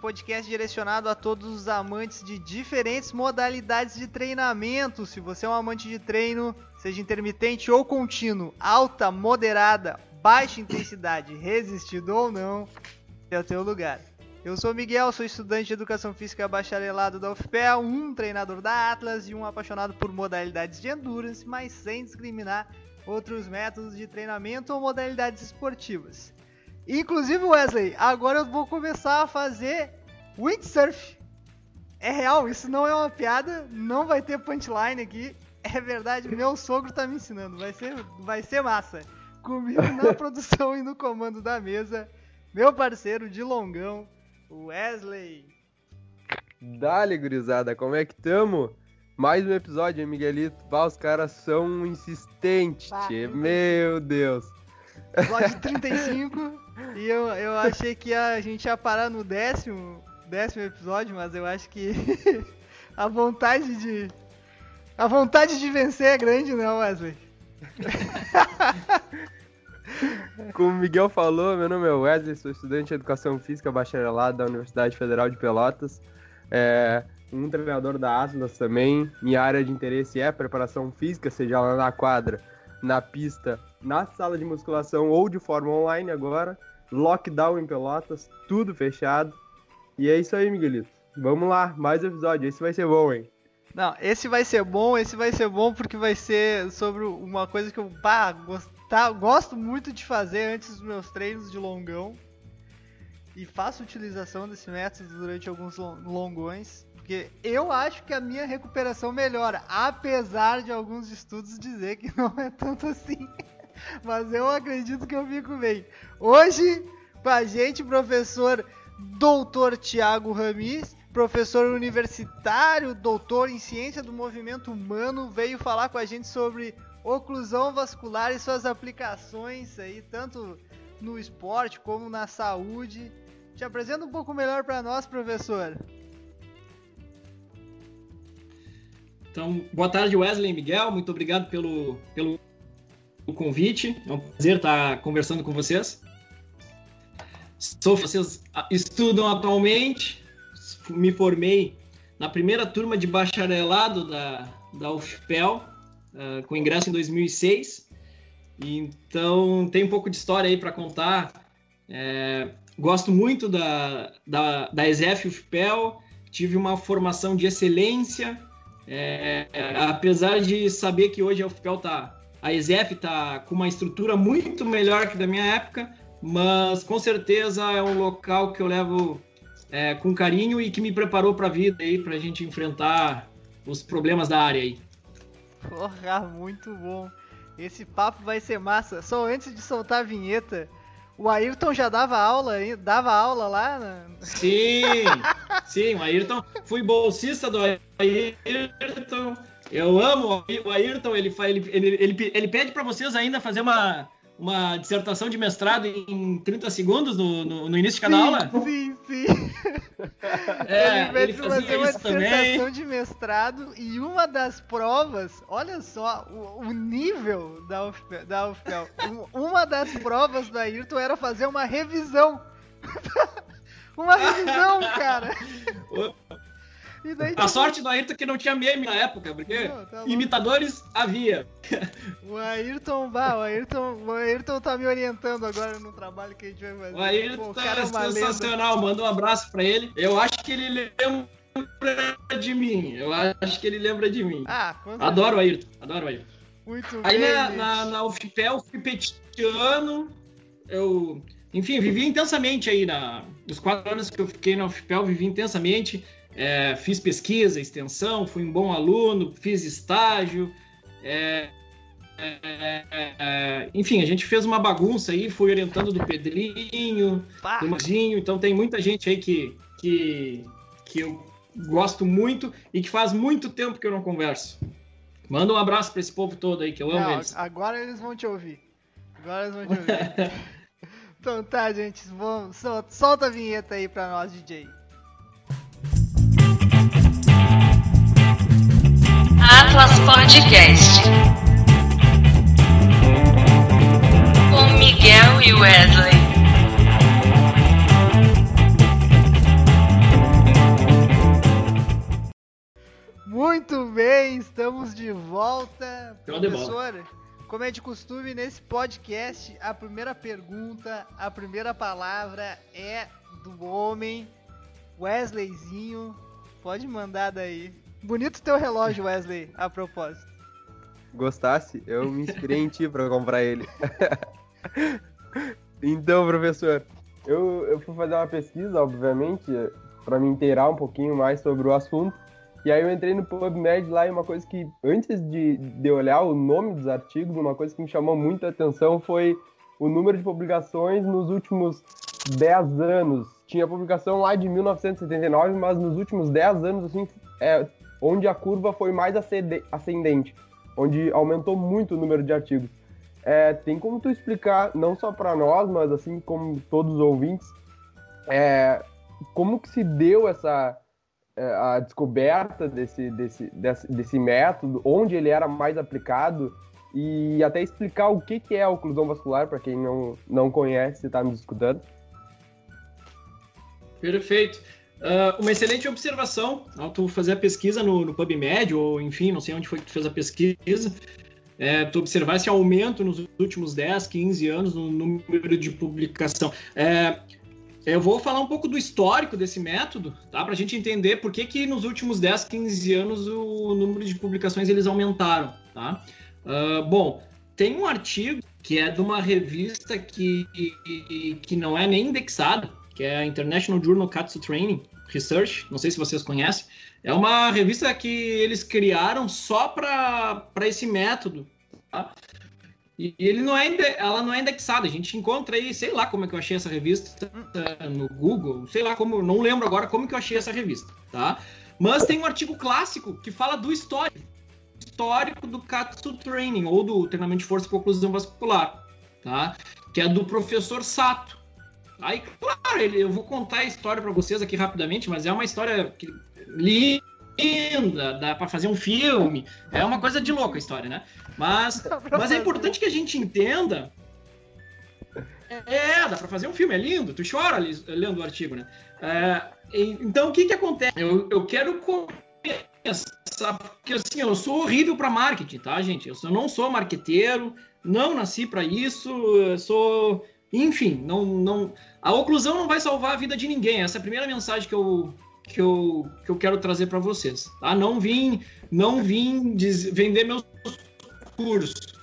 Podcast direcionado a todos os amantes de diferentes modalidades de treinamento. Se você é um amante de treino, seja intermitente ou contínuo, alta, moderada, baixa intensidade, resistido ou não, é o teu lugar. Eu sou Miguel, sou estudante de Educação Física bacharelado da UFPEL, um treinador da Atlas e um apaixonado por modalidades de endurance, mas sem discriminar outros métodos de treinamento ou modalidades esportivas. Inclusive, Wesley, agora eu vou começar a fazer windsurf. É real, isso não é uma piada, não vai ter punchline aqui. É verdade, meu sogro tá me ensinando, vai ser, vai ser massa. Comigo na produção e no comando da mesa, meu parceiro de longão, Wesley. Dale, gurizada, como é que tamo? Mais um episódio, hein, Miguelito? Bah, os caras são insistentes, Bah, meu Deus. Episódio 35. e eu, eu achei que a gente ia parar no décimo, décimo episódio, mas eu acho que a vontade de. A vontade de vencer é grande, né, Wesley? Como o Miguel falou, meu nome é Wesley, sou estudante de Educação Física bacharelado da Universidade Federal de Pelotas. É, um treinador da Atlas também. Minha área de interesse é preparação física, seja lá na quadra, na pista, na sala de musculação ou de forma online agora. Lockdown em Pelotas, tudo fechado. E é isso aí, Miguelito. Vamos lá, mais episódio. Esse vai ser bom, hein? Não, esse vai ser bom, esse vai ser bom porque vai ser sobre uma coisa que eu gostar, gosto muito de fazer antes dos meus treinos de longão. E faço utilização desse método durante alguns lon- longões. Porque eu acho que a minha recuperação melhora, apesar de alguns estudos dizer que não é tanto assim. Mas eu acredito que eu fico bem. Hoje, com a gente, professor Doutor Tiago Ramis, professor universitário, doutor em ciência do movimento humano, veio falar com a gente sobre oclusão vascular e suas aplicações aí, tanto no esporte como na saúde. Te apresenta um pouco melhor para nós, professor. Então, boa tarde, Wesley e Miguel. Muito obrigado pelo, pelo convite. É um prazer estar conversando com vocês. Sou, vocês estudam atualmente. Me formei na primeira turma de bacharelado da, da UFPEL, uh, com ingresso em 2006. Então, tem um pouco de história aí para contar. É, gosto muito da, da, da ESEF UFPEL. Tive uma formação de excelência. É, apesar de saber que hoje a UFPEL tá, a ESEF tá com uma estrutura muito melhor que da minha época, mas com certeza é um local que eu levo é, com carinho e que me preparou para a vida aí, para a gente enfrentar os problemas da área aí. Porra, muito bom. Esse papo vai ser massa. Só antes de soltar a vinheta, o Ayrton já dava aula, dava aula lá? Na... Sim, sim, o Ayrton, fui bolsista do Ayrton. Eu amo o Ayrton, ele, ele, ele, ele, ele pede para vocês ainda fazer uma, uma dissertação de mestrado em 30 segundos no, no, no início de cada sim, aula? Sim, sim. É, ele pede ele fazer uma dissertação também. de mestrado e uma das provas, olha só o, o nível da UFPEL, da UFPEL. Um- uma das provas do Ayrton era fazer uma revisão. uma revisão, cara. Daí, A sorte do Ayrton é que não tinha meme na época, porque Não, tá imitadores havia. O Ayrton, bah, o Ayrton, o Ayrton tá me orientando agora no trabalho que a gente vai fazer. O Pô, Ayrton o cara é lenda. sensacional, manda um abraço pra ele. Eu acho que ele lembra de mim. Eu acho que ele lembra de mim. Ah, certeza. Adoro o Ayrton, adoro o Ayrton. Muito Aí bem. na, na, na UFPEL, fui petiano, eu, enfim, vivi intensamente aí, na, nos quatro anos que eu fiquei na UFPEL, vivi intensamente, é, fiz pesquisa, extensão, fui um bom aluno, fiz estágio, é, é, é, enfim, a gente fez uma bagunça aí, fui orientando do Pedrinho, Pá, do Marzinho, então tem muita gente aí que, que, que eu gosto muito e que faz muito tempo que eu não converso. Manda um abraço para esse povo todo aí, que eu amo não, eles. agora eles vão te ouvir. Agora eles vão te ouvir. então tá, gente, vamos, sol- solta a vinheta aí pra nós, DJ. Atlas Podcast. Com Miguel e Wesley. Muito bem, estamos de volta. Professor, como é de costume nesse podcast, a primeira pergunta, a primeira palavra é do homem Wesleyzinho. Pode mandar daí. Bonito teu relógio, Wesley, a propósito. Gostasse? Eu me inspirei em ti pra comprar ele. então, professor, eu, eu fui fazer uma pesquisa, obviamente, pra me inteirar um pouquinho mais sobre o assunto. E aí eu entrei no PubMed lá e uma coisa que, antes de, de olhar o nome dos artigos, uma coisa que me chamou muita atenção foi o número de publicações nos últimos 10 anos. Tinha publicação lá de 1979, mas nos últimos 10 anos, assim, é onde a curva foi mais ascendente, onde aumentou muito o número de artigos. É, tem como tu explicar, não só para nós, mas assim como todos os ouvintes, é, como que se deu essa é, a descoberta desse, desse, desse, desse método, onde ele era mais aplicado e até explicar o que, que é a oclusão vascular para quem não, não conhece e está nos escutando. Perfeito. Ah, uma excelente observação ao tu fazer a pesquisa no, no PubMed, ou enfim, não sei onde foi que tu fez a pesquisa, é, tu observar esse aumento nos últimos 10, 15 anos no número de publicação. É, eu vou falar um pouco do histórico desse método, tá? Para a gente entender por que, que nos últimos 10, 15 anos o número de publicações eles aumentaram, tá? Ah, bom, tem um artigo que é de uma revista que, que, que não é nem indexada, que é a International Journal Katsu Training Research, não sei se vocês conhecem. É uma revista que eles criaram só para esse método. Tá? E ele não é, ela não é indexada. A gente encontra aí, sei lá como é que eu achei essa revista eh, no Google, sei lá como, não lembro agora como que eu achei essa revista, tá? Mas tem um artigo clássico que fala do histórico, histórico do Katsu Training ou do treinamento de força para oclusão vascular, tá? Que é do professor Sato. Aí, claro, ele, eu vou contar a história para vocês aqui rapidamente, mas é uma história que, linda, dá para fazer um filme, é uma coisa de louco a história, né? Mas, mas é importante que a gente entenda. É, dá para fazer um filme, é lindo, tu chora lendo o artigo, né? É, então, o que que acontece? Eu, eu quero começar, porque assim, eu sou horrível para marketing, tá, gente? Eu não sou marqueteiro, não nasci para isso, eu sou enfim, não, não, a oclusão não vai salvar a vida de ninguém. Essa é a primeira mensagem que eu, que eu, que eu quero trazer para vocês. Tá? Não vim, não vim vender meus cursos.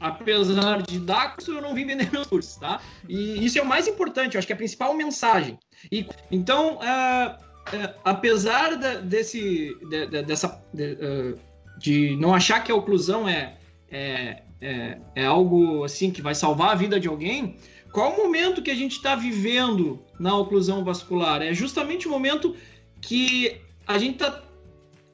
Apesar de dar curso, eu não vim vender meus cursos, tá? E isso é o mais importante, eu acho que é a principal mensagem. E, então, ah, ah, apesar da- desse, de- de- dessa, de, ah, de não achar que a oclusão é, é, é, é algo assim que vai salvar a vida de alguém, qual o momento que a gente está vivendo na oclusão vascular? É justamente o momento que a gente tá,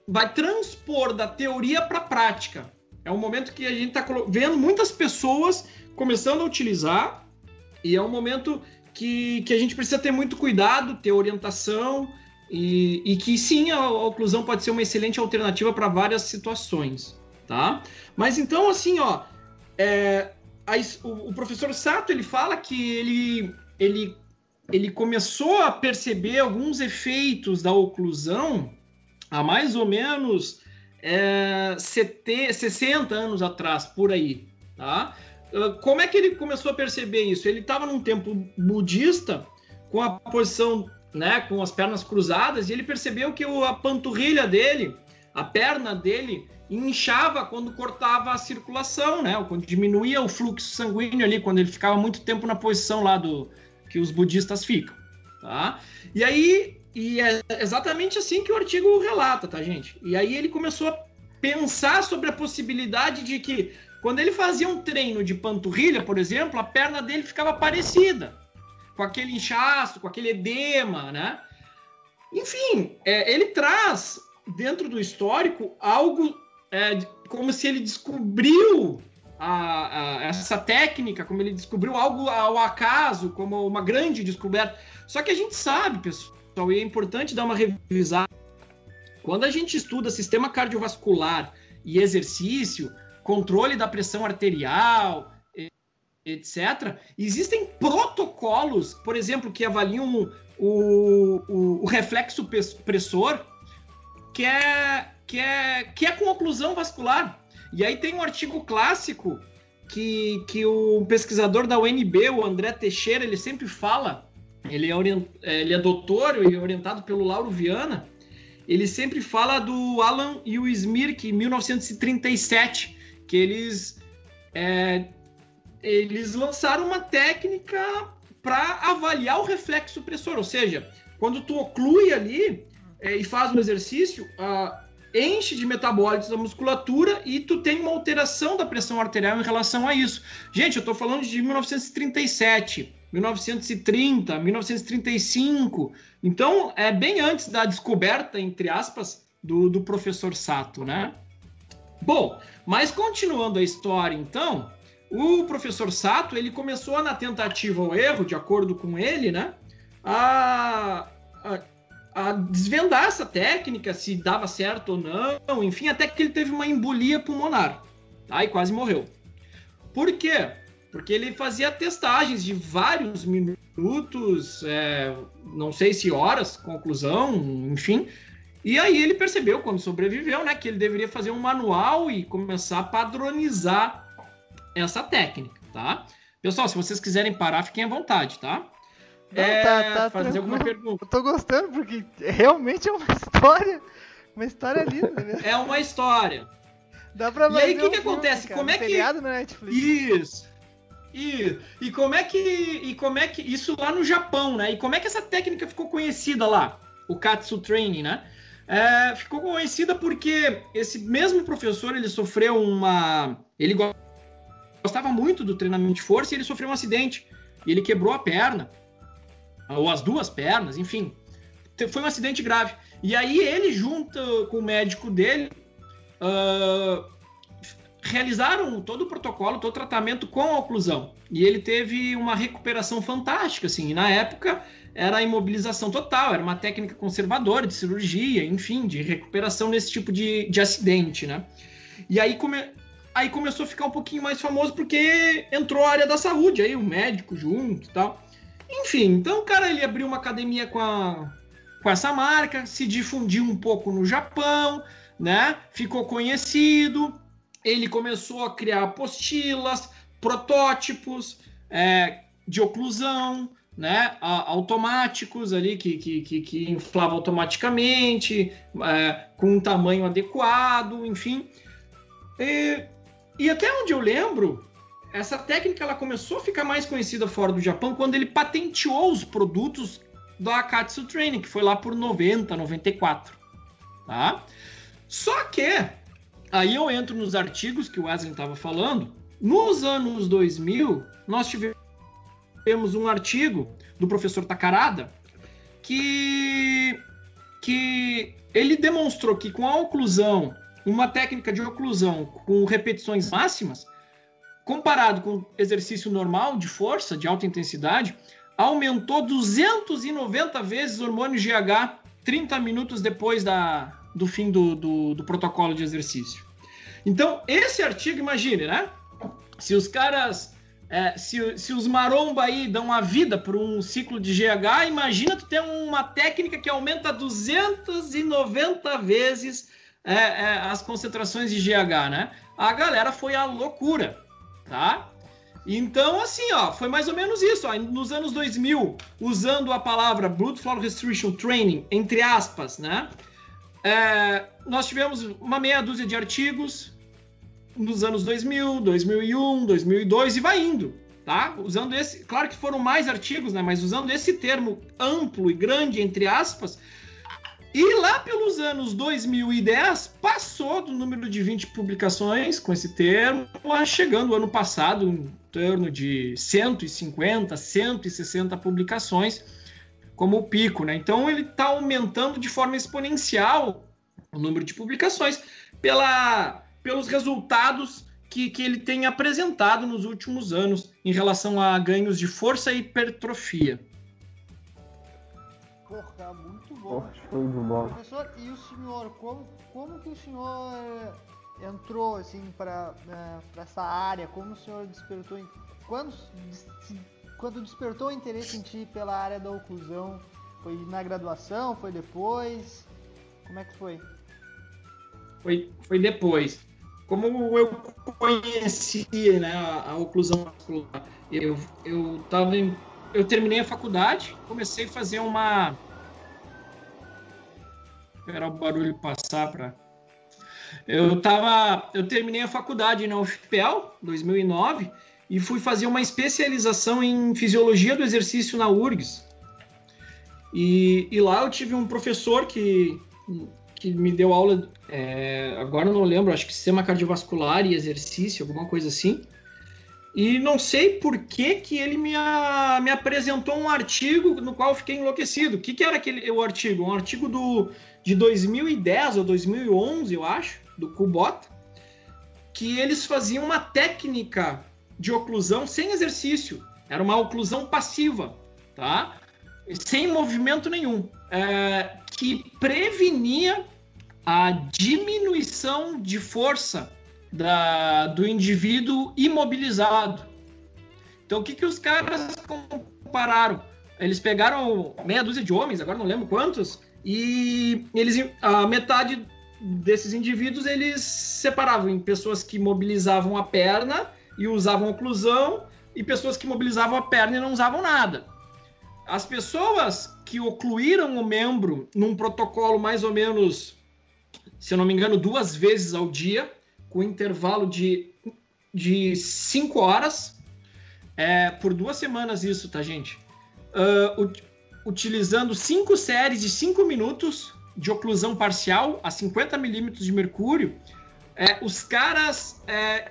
vai transpor da teoria para a prática. É um momento que a gente está vendo muitas pessoas começando a utilizar e é um momento que, que a gente precisa ter muito cuidado, ter orientação e, e que sim, a, a oclusão pode ser uma excelente alternativa para várias situações, tá? Mas então, assim, ó, é, a o, o professor Sato ele fala que ele, ele, ele começou a perceber alguns efeitos da oclusão há mais ou menos é, sete- 60 anos atrás, por aí. Tá? Como é que ele começou a perceber isso? Ele estava num templo budista com a posição, né, com as pernas cruzadas, e ele percebeu que a panturrilha dele, a perna dele, inchava quando cortava a circulação, né? Quando diminuía o fluxo sanguíneo ali, quando ele ficava muito tempo na posição lá do que os budistas ficam, tá? E aí, e é exatamente assim que o artigo relata, tá, gente? E aí ele começou a pensar sobre a possibilidade de que quando ele fazia um treino de panturrilha, por exemplo, a perna dele ficava parecida, com aquele inchaço, com aquele edema, né? Enfim, é, ele traz dentro do histórico algo é, como se ele descobriu a- a- essa técnica, como ele descobriu algo ao acaso, como uma grande descoberta. Só que a gente sabe, pessoal, e é importante dar uma revisada. Quando a gente estuda sistema cardiovascular e exercício, controle da pressão arterial, etc., existem protocolos, por exemplo, que avaliam o, o, o reflexo pressor, que é, que é, que é com oclusão vascular. E aí tem um artigo clássico que, que o pesquisador da UNB, o André Teixeira, ele sempre fala, ele é, orient, ele é doutor e orientado pelo Lauro Viana, ele sempre fala do Alan e o Smirk em 1937, que eles, é, eles lançaram uma técnica para avaliar o reflexo supressor, ou seja, quando tu oclui ali é, e faz um exercício, a, enche de metabólitos da musculatura e tu tem uma alteração da pressão arterial em relação a isso. Gente, eu estou falando de 1937, 1930, 1935. Então, é bem antes da descoberta, entre aspas, do, do professor Sato, né? Bom, mas continuando a história, então, o professor Sato, ele começou na tentativa ou erro, de acordo com ele, né? A, a a desvendar essa técnica, se dava certo ou não, enfim, até que ele teve uma embolia pulmonar, tá? E quase morreu. Por quê? Porque ele fazia testagens de vários minutos, é, não sei se horas, conclusão, enfim. E aí ele percebeu, quando sobreviveu, né, que ele deveria fazer um manual e começar a padronizar essa técnica, tá? Pessoal, se vocês quiserem parar, fiquem à vontade, tá? Não, é, tá, tá fazer alguma pergunta. Eu tô gostando, porque realmente é uma história. Uma história linda, né? É uma história. Dá pra E aí, o que, que acontece? Cara, como é que. Na Netflix. Isso. E, e como é que e como é que isso lá no Japão, né? E como é que essa técnica ficou conhecida lá, o Katsu Training, né? É, ficou conhecida porque esse mesmo professor ele sofreu uma, ele gostava muito do treinamento de força e ele sofreu um acidente e ele quebrou a perna ou as duas pernas, enfim. Foi um acidente grave. E aí ele, junto com o médico dele, uh, realizaram todo o protocolo, todo o tratamento com a oclusão. E ele teve uma recuperação fantástica, assim. Na época era a imobilização total, era uma técnica conservadora de cirurgia, enfim, de recuperação nesse tipo de, de acidente, né? E aí, come, aí começou a ficar um pouquinho mais famoso porque entrou a área da saúde, aí o médico junto e tal. Enfim, então o cara ele abriu uma academia com, a, com essa marca, se difundiu um pouco no Japão, né? Ficou conhecido. Ele começou a criar apostilas, protótipos é, de oclusão, né? automáticos ali que, que, que, que inflavam automaticamente, é, com um tamanho adequado, enfim. E, e até onde eu lembro, essa técnica ela começou a ficar mais conhecida fora do Japão quando ele patenteou os produtos do Akatsu Training, que foi lá por 90, 94. Tá? Só que, aí eu entro nos artigos que o Wesley estava falando, nos anos 2000, nós tivemos um artigo do professor Takarada que, que ele demonstrou que com a oclusão, uma técnica de oclusão com repetições máximas, comparado com exercício normal de força, de alta intensidade, aumentou 290 vezes o hormônio GH 30 minutos depois da, do fim do, do, do protocolo de exercício. Então, esse artigo, imagine, né? Se os caras, é, se, se os maromba aí dão a vida para um ciclo de GH, imagina tu ter uma técnica que aumenta 290 vezes é, é, as concentrações de GH, né? A galera foi a loucura tá? Então, assim, ó, foi mais ou menos isso. Ó. Nos anos 2000, usando a palavra Blood Flow Restriction Training, entre aspas, né? É, nós tivemos uma meia dúzia de artigos nos anos 2000, 2001, 2002 e vai indo, tá? Usando esse, claro que foram mais artigos, né? Mas usando esse termo amplo e grande, entre aspas, e lá pelos anos 2010, passou do número de 20 publicações com esse termo, chegando ano passado em torno de 150, 160 publicações como o pico. Né? Então ele está aumentando de forma exponencial o número de publicações pela, pelos resultados que, que ele tem apresentado nos últimos anos em relação a ganhos de força e hipertrofia. Porra, show de bola. Professor, e o senhor, como, como que o senhor entrou assim para né, essa área? Como o senhor despertou quando quando despertou o interesse em ti pela área da oclusão? Foi na graduação? Foi depois? Como é que foi? Foi, foi depois. Como eu conhecia né, a, a oclusão vascular, eu, eu, tava em, eu terminei a faculdade, comecei a fazer uma. Esperar o barulho passar para. Eu tava, eu terminei a faculdade na UFPEL, 2009, e fui fazer uma especialização em fisiologia do exercício na URGS. E, e lá eu tive um professor que, que me deu aula, é, agora não lembro, acho que sistema cardiovascular e exercício, alguma coisa assim. E não sei por que, que ele me, a, me apresentou um artigo no qual eu fiquei enlouquecido. O que, que era aquele o artigo? Um artigo do, de 2010 ou 2011, eu acho, do Kubota, que eles faziam uma técnica de oclusão sem exercício. Era uma oclusão passiva, tá? Sem movimento nenhum. É, que prevenia a diminuição de força da, do indivíduo imobilizado. Então, o que, que os caras compararam? Eles pegaram meia dúzia de homens, agora não lembro quantos, e eles a metade desses indivíduos eles separavam em pessoas que mobilizavam a perna e usavam oclusão e pessoas que mobilizavam a perna e não usavam nada. As pessoas que ocluíram o membro num protocolo mais ou menos, se eu não me engano, duas vezes ao dia, com intervalo de, de cinco horas, é, por duas semanas isso, tá, gente? Uh, utilizando cinco séries de cinco minutos de oclusão parcial a 50 milímetros de mercúrio, é, os caras é,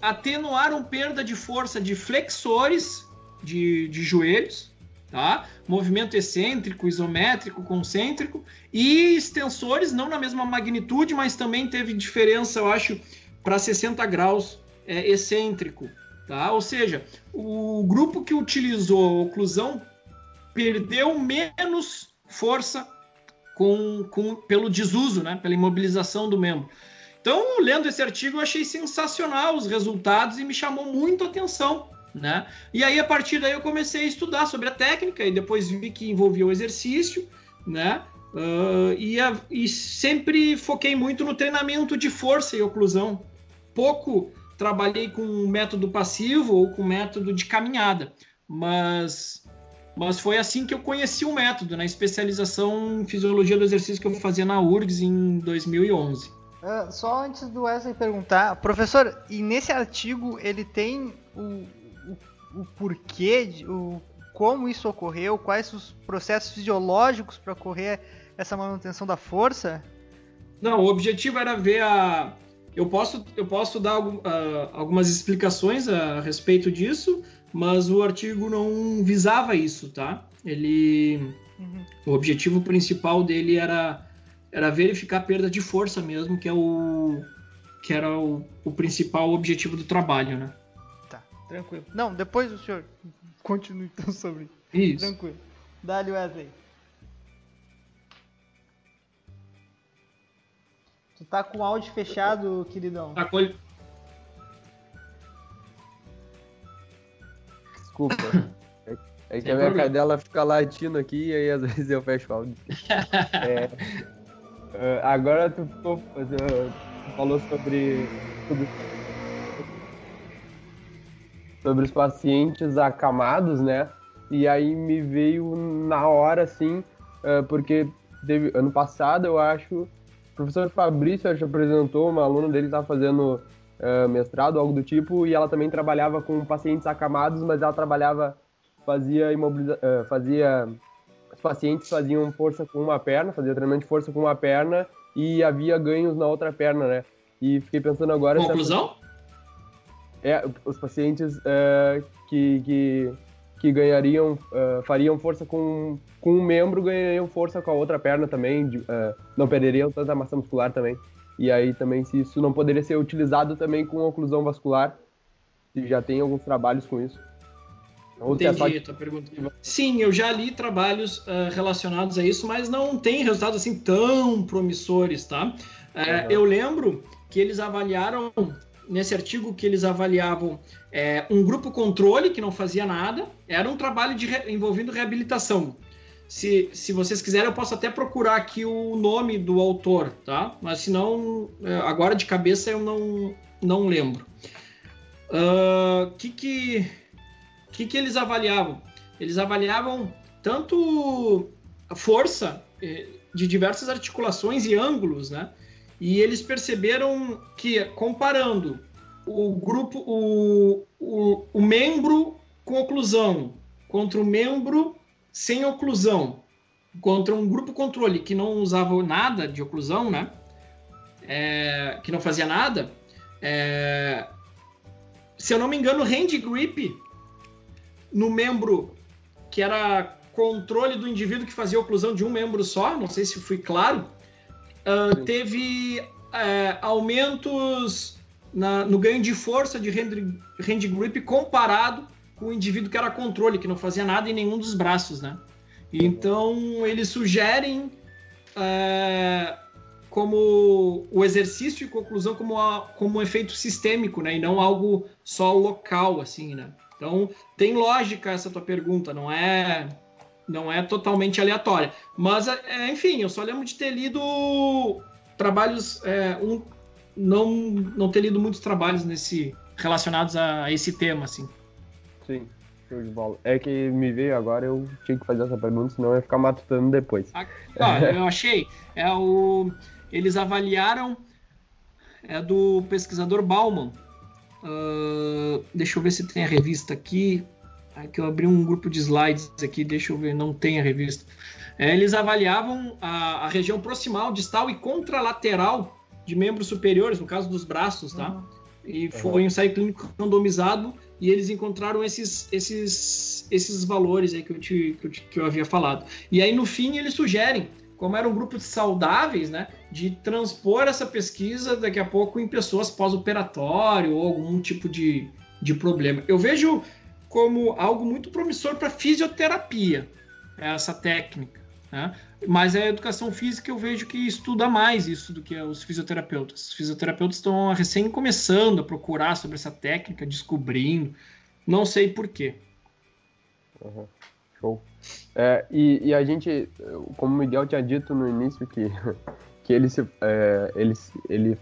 atenuaram perda de força de flexores de, de joelhos, tá? Movimento excêntrico, isométrico, concêntrico e extensores, não na mesma magnitude, mas também teve diferença, eu acho, para 60 graus é, excêntrico, tá? Ou seja, o grupo que utilizou a oclusão perdeu menos força com, com, pelo desuso, né? Pela imobilização do membro. Então, lendo esse artigo, eu achei sensacional os resultados e me chamou muito a atenção né? E aí, a partir daí, eu comecei a estudar sobre a técnica e depois vi que envolvia o exercício, né? Uh, e, a, e, sempre foquei muito no treinamento de força e oclusão. Pouco trabalhei com método passivo ou com método de caminhada, mas, mas foi assim que eu conheci o método, na especialização em fisiologia do exercício que eu fazia na URGS em 2011. Uh, só antes do Wesley perguntar, professor, e nesse artigo ele tem o, o porquê, o, como isso ocorreu, quais os processos fisiológicos para ocorrer essa manutenção da força? Não, o objetivo era ver a. Eu posso, eu posso dar uh, algumas explicações a respeito disso, mas o artigo não visava isso, tá? Ele. Uhum. O objetivo principal dele era, era verificar a perda de força mesmo, que é o. que era o, o principal objetivo do trabalho, né? Tranquilo. Não, depois o senhor continue então sobre isso. Tranquilo. Dá-lhe Wesley. Tu tá com o áudio fechado, queridão. Tá com Desculpa. É, que a minha cadela fica latindo aqui e aí às vezes eu fecho o áudio. é, uh, agora tu, tu, tu, falou sobre, sobre sobre os pacientes acamados, né? E aí me veio na hora, assim, uh, porque teve, ano passado, eu acho, o professor Fabrício acho, apresentou, uma aluna dele estava fazendo uh, mestrado, algo do tipo, e ela também trabalhava com pacientes acamados, mas ela trabalhava, fazia imobiliza, uh, fazia os pacientes faziam força com uma perna, fazia treinamento de força com uma perna e havia ganhos na outra perna, né? E fiquei pensando agora... Conclusão? é, os pacientes uh, que, que, que, ganhariam, uh, fariam força com, com um membro, ganhariam força com a outra perna também, de, uh, não perderiam tanta massa muscular também. E aí também se isso não poderia ser utilizado também com oclusão vascular, se já tem alguns trabalhos com isso. Ou Entendi a tua pergunta. Sim, eu já li trabalhos uh, relacionados a isso, mas não tem resultados assim tão promissores, tá? Uh, uhum. Eu lembro que eles avaliaram nesse artigo que eles avaliavam é, um grupo controle que não fazia nada, era um trabalho de, envolvendo reabilitação. Se, se vocês quiserem, eu posso até procurar aqui o nome do autor, tá? Mas se não, é, agora de cabeça eu não, não lembro. O uh, que, que, que, que eles avaliavam? Eles avaliavam tanto a força eh, de diversas articulações e ângulos, né? E eles perceberam que, comparando o grupo, o, o, o membro com oclusão contra o membro sem oclusão, contra um grupo controle que não usava nada de oclusão, né? É, que não fazia nada, é, se eu não me engano, hand grip no membro que era controle do indivíduo que fazia oclusão de um membro só, não sei se fui claro, uh, teve uh, aumentos na, no ganho de força de hand, hand grip comparado com o indivíduo que era controle, que não fazia nada em nenhum dos braços, né? Então eles sugerem uh, como o exercício e conclusão como, a, como um efeito sistêmico, né? E não algo só local, assim, né? Então tem lógica essa tua pergunta, não é não é totalmente aleatória. Mas, é, enfim, eu só lembro de ter lido trabalhos, é, um, não, não ter lido muitos trabalhos nesse relacionados a esse tema, assim. Sim, show de bola. É que me veio agora, eu tinha que fazer essa pergunta, senão eu ia ficar matutando depois. Ah, eu achei. É o, eles avaliaram, é do pesquisador Bauman. Uh, deixa eu ver se tem a revista aqui. Aqui eu abri um grupo de slides aqui, deixa eu ver, não tem a revista. É, eles avaliavam a, a, região proximal, distal e contralateral de membros superiores, no caso dos braços, tá? Uhum. E foi um ensaio clínico randomizado e eles encontraram esses, esses, esses valores aí que eu, te, que eu, te, que eu havia falado. E aí, no fim, eles sugerem, como eram grupos saudáveis, né, de transpor essa pesquisa daqui a pouco em pessoas pós-operatório ou algum tipo de, de problema. Eu vejo como algo muito promissor para fisioterapia, essa técnica. Né? Mas é a educação física eu vejo que estuda mais isso do que os fisioterapeutas. Os fisioterapeutas estão recém começando a procurar sobre essa técnica, descobrindo. Não sei porquê. Uhum. Show. É, e, e, a gente, como o Miguel tinha dito no início, que, que ele, se, é, ele, ele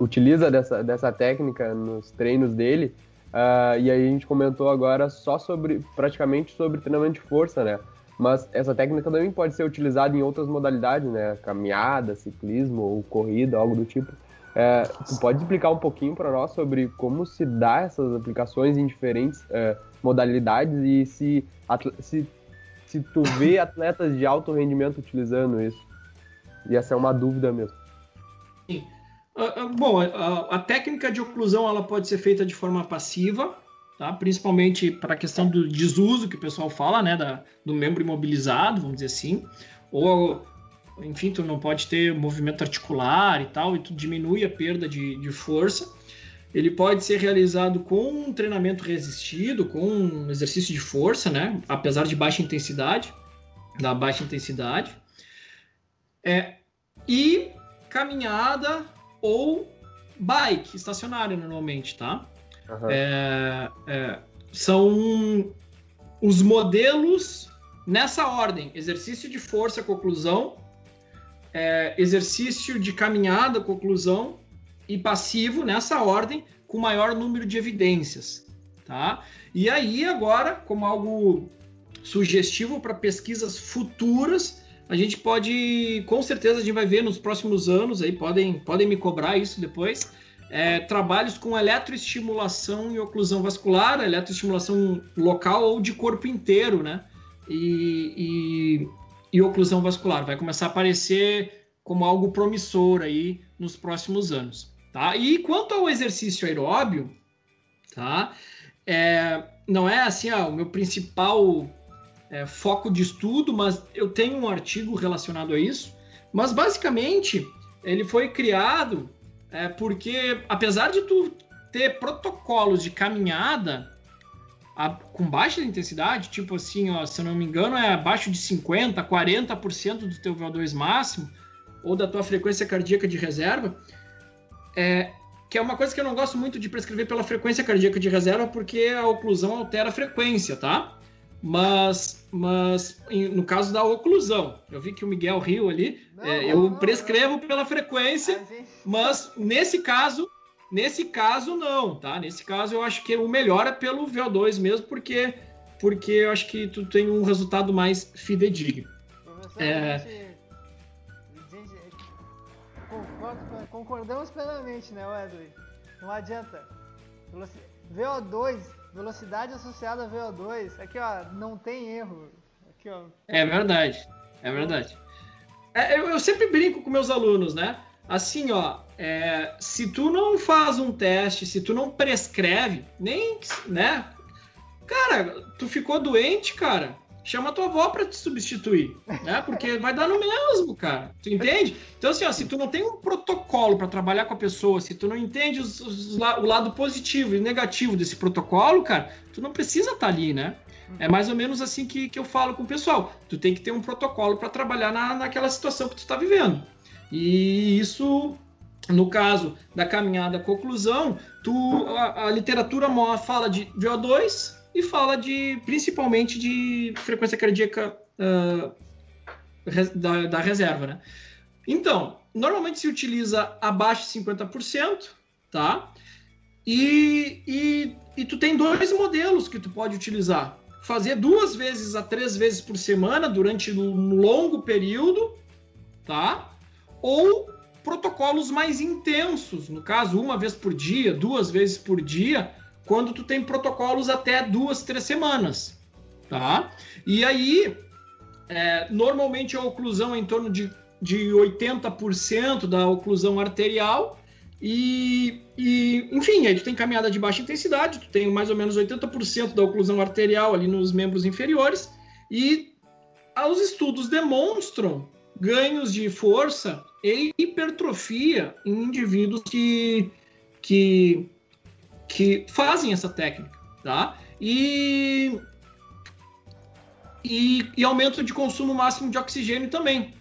utiliza dessa, dessa técnica nos treinos dele, Uh, e aí a gente comentou agora só sobre, praticamente sobre treinamento de força, né? Mas essa técnica também pode ser utilizada em outras modalidades, né? Caminhada, ciclismo ou corrida, algo do tipo. É, tu pode explicar um pouquinho para nós sobre como se dá essas aplicações em diferentes é, modalidades e se, se, se tu vê atletas de alto rendimento utilizando isso? E essa é uma dúvida mesmo. Sim. Uh, uh, bom, a, a, técnica de oclusão ela pode ser feita de forma passiva, tá? principalmente para a questão do desuso que o pessoal fala, né? Da, do membro imobilizado, vamos dizer assim. Ou, enfim, tu não pode ter movimento articular e tal, e tu diminui a perda de, de força. Ele pode ser realizado com um treinamento resistido, com um exercício de força, né? apesar de baixa intensidade, da baixa intensidade. É, e caminhada ou bike estacionária normalmente, tá? Uhum. É, é, são os modelos nessa ordem: exercício de força, conclusão, é, exercício de caminhada, conclusão e passivo nessa ordem, com maior número de evidências, tá? E aí agora, como algo sugestivo para pesquisas futuras, a gente pode, com certeza, a gente vai ver nos próximos anos, aí podem, podem me cobrar isso depois, é, trabalhos com eletroestimulação e oclusão vascular, eletroestimulação local ou de corpo inteiro, né? E, e, e oclusão vascular. Vai começar a aparecer como algo promissor aí nos próximos anos, tá? E quanto ao exercício aeróbio, tá? É, não é assim, ó, o meu principal é, foco de estudo, mas eu tenho um artigo relacionado a isso. Mas basicamente ele foi criado é, porque, apesar de tu ter protocolos de caminhada a, com baixa intensidade, tipo assim, ó, se eu não me engano, é abaixo de 50, 40% do teu VO2 máximo ou da tua frequência cardíaca de reserva, é, que é uma coisa que eu não gosto muito de prescrever pela frequência cardíaca de reserva, porque a oclusão altera a frequência, tá? Mas, mas no caso da oclusão, eu vi que o Miguel riu ali, não, é, eu não, prescrevo não. pela frequência, gente... mas nesse caso, nesse caso não, tá? Nesse caso eu acho que o melhor é pelo VO2 mesmo, porque, porque eu acho que tu tem um resultado mais fidedigno. É... concordamos plenamente, né, Wesley? Não adianta. VO2 Velocidade associada a VO2, aqui ó, não tem erro. Aqui, ó. É verdade, é verdade. É, eu, eu, sempre brinco com meus alunos, né? Assim, ó, é, se tu não faz um teste, se tu não prescreve, nem, né? Cara, tu ficou doente, cara chama tua avó para te substituir, né? Porque vai dar no mesmo, cara. Tu entende? Então, assim, ó, se tu não tem um protocolo para trabalhar com a pessoa, se tu não entende os, os, o lado positivo e negativo desse protocolo, cara, tu não precisa estar tá ali, né? É mais ou menos assim que, que eu falo com o pessoal. Tu tem que ter um protocolo para trabalhar na, naquela situação que tu está vivendo. E isso, no caso da caminhada conclusão, tu, a, a literatura fala de VO2, e fala de principalmente de frequência cardíaca uh, da, da, reserva, né? Então, normalmente se utiliza abaixo de 50%, tá? E, e, e tu tem dois modelos que tu pode utilizar. Fazer duas vezes a três vezes por semana durante um longo período, tá? Ou protocolos mais intensos, no caso, uma vez por dia, duas vezes por dia, quando tu tem protocolos até duas, três semanas, tá? E aí, é, normalmente a oclusão é em torno de, de 80% da oclusão arterial e, e, enfim, aí tu tem caminhada de baixa intensidade, tu tem mais ou menos 80% da oclusão arterial ali nos membros inferiores e os estudos demonstram ganhos de força e hipertrofia em indivíduos que, que que fazem essa técnica, tá? E, e, e aumento de consumo máximo de oxigênio também,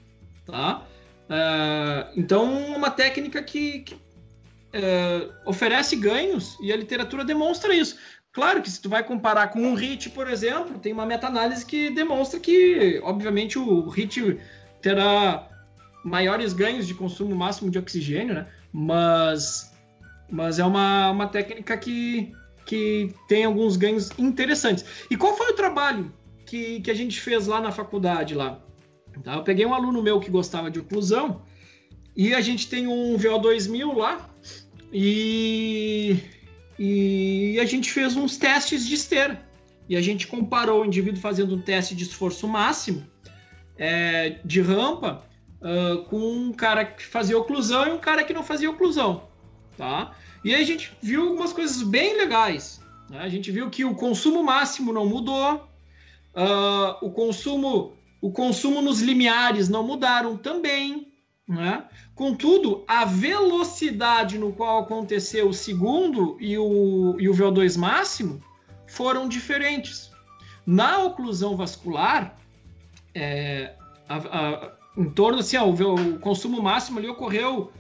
tá? Uh, então, uma técnica que, que uh, oferece ganhos e a literatura demonstra isso. Claro que se tu vai comparar com um HIT, por exemplo, tem uma meta-análise que demonstra que, obviamente, o HIT terá maiores ganhos de consumo máximo de oxigênio, né? Mas mas é uma, uma técnica que, que tem alguns ganhos interessantes. E qual foi o trabalho que, que a gente fez lá na faculdade lá? Tá? Eu peguei um aluno meu que gostava de oclusão e a gente tem um VO2000 lá e, e a gente fez uns testes de esteira. E a gente comparou o indivíduo fazendo um teste de esforço máximo é, de rampa uh, com um cara que fazia oclusão e um cara que não fazia oclusão tá? E aí a gente viu algumas coisas bem legais. Né? A gente viu que o consumo máximo não mudou, uh, o consumo o consumo nos limiares não mudaram também. Né? Contudo, a velocidade no qual aconteceu o segundo e o, e o VO2 máximo foram diferentes. Na oclusão vascular, é, a, a, em torno assim, ó, o, o consumo máximo ali ocorreu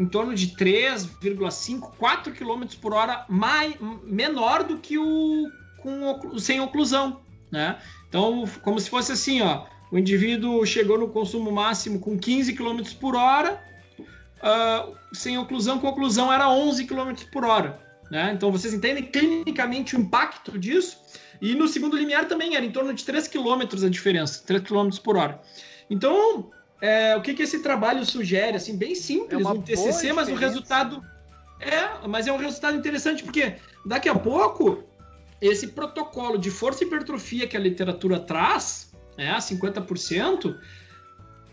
em torno de 3,5, 4 km por hora mais, menor do que o com sem oclusão, né? Então, como se fosse assim, ó, o indivíduo chegou no consumo máximo com 15 km por hora, uh, sem oclusão, com oclusão era 11 km por hora, né? Então, vocês entendem clinicamente o impacto disso? E no segundo limiar também era em torno de 3 km a diferença, 3 km por hora. Então, é, o que, que esse trabalho sugere, assim, bem simples, é um TCC, mas o resultado é, mas é um resultado interessante porque daqui a pouco esse protocolo de força e hipertrofia que a literatura traz, é, 50%,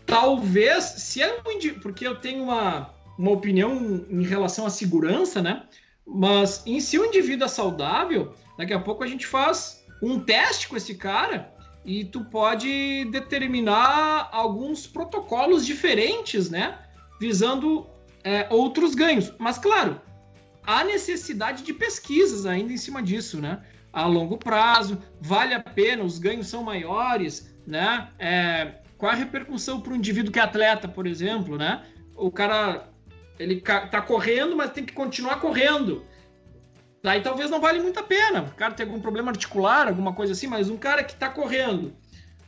talvez, se é um porque eu tenho uma, uma opinião em relação à segurança, né? Mas em si o indivíduo é saudável, daqui a pouco a gente faz um teste com esse cara e tu pode determinar alguns protocolos diferentes, né? Visando é, outros ganhos. Mas, claro, há necessidade de pesquisas ainda em cima disso, né? A longo prazo, vale a pena, os ganhos são maiores, né? É, qual a repercussão para o indivíduo que é atleta, por exemplo, né? O cara, ele tá correndo, mas tem que continuar correndo. Daí talvez não vale muito a pena. O cara tem algum problema articular, alguma coisa assim, mas um cara que está correndo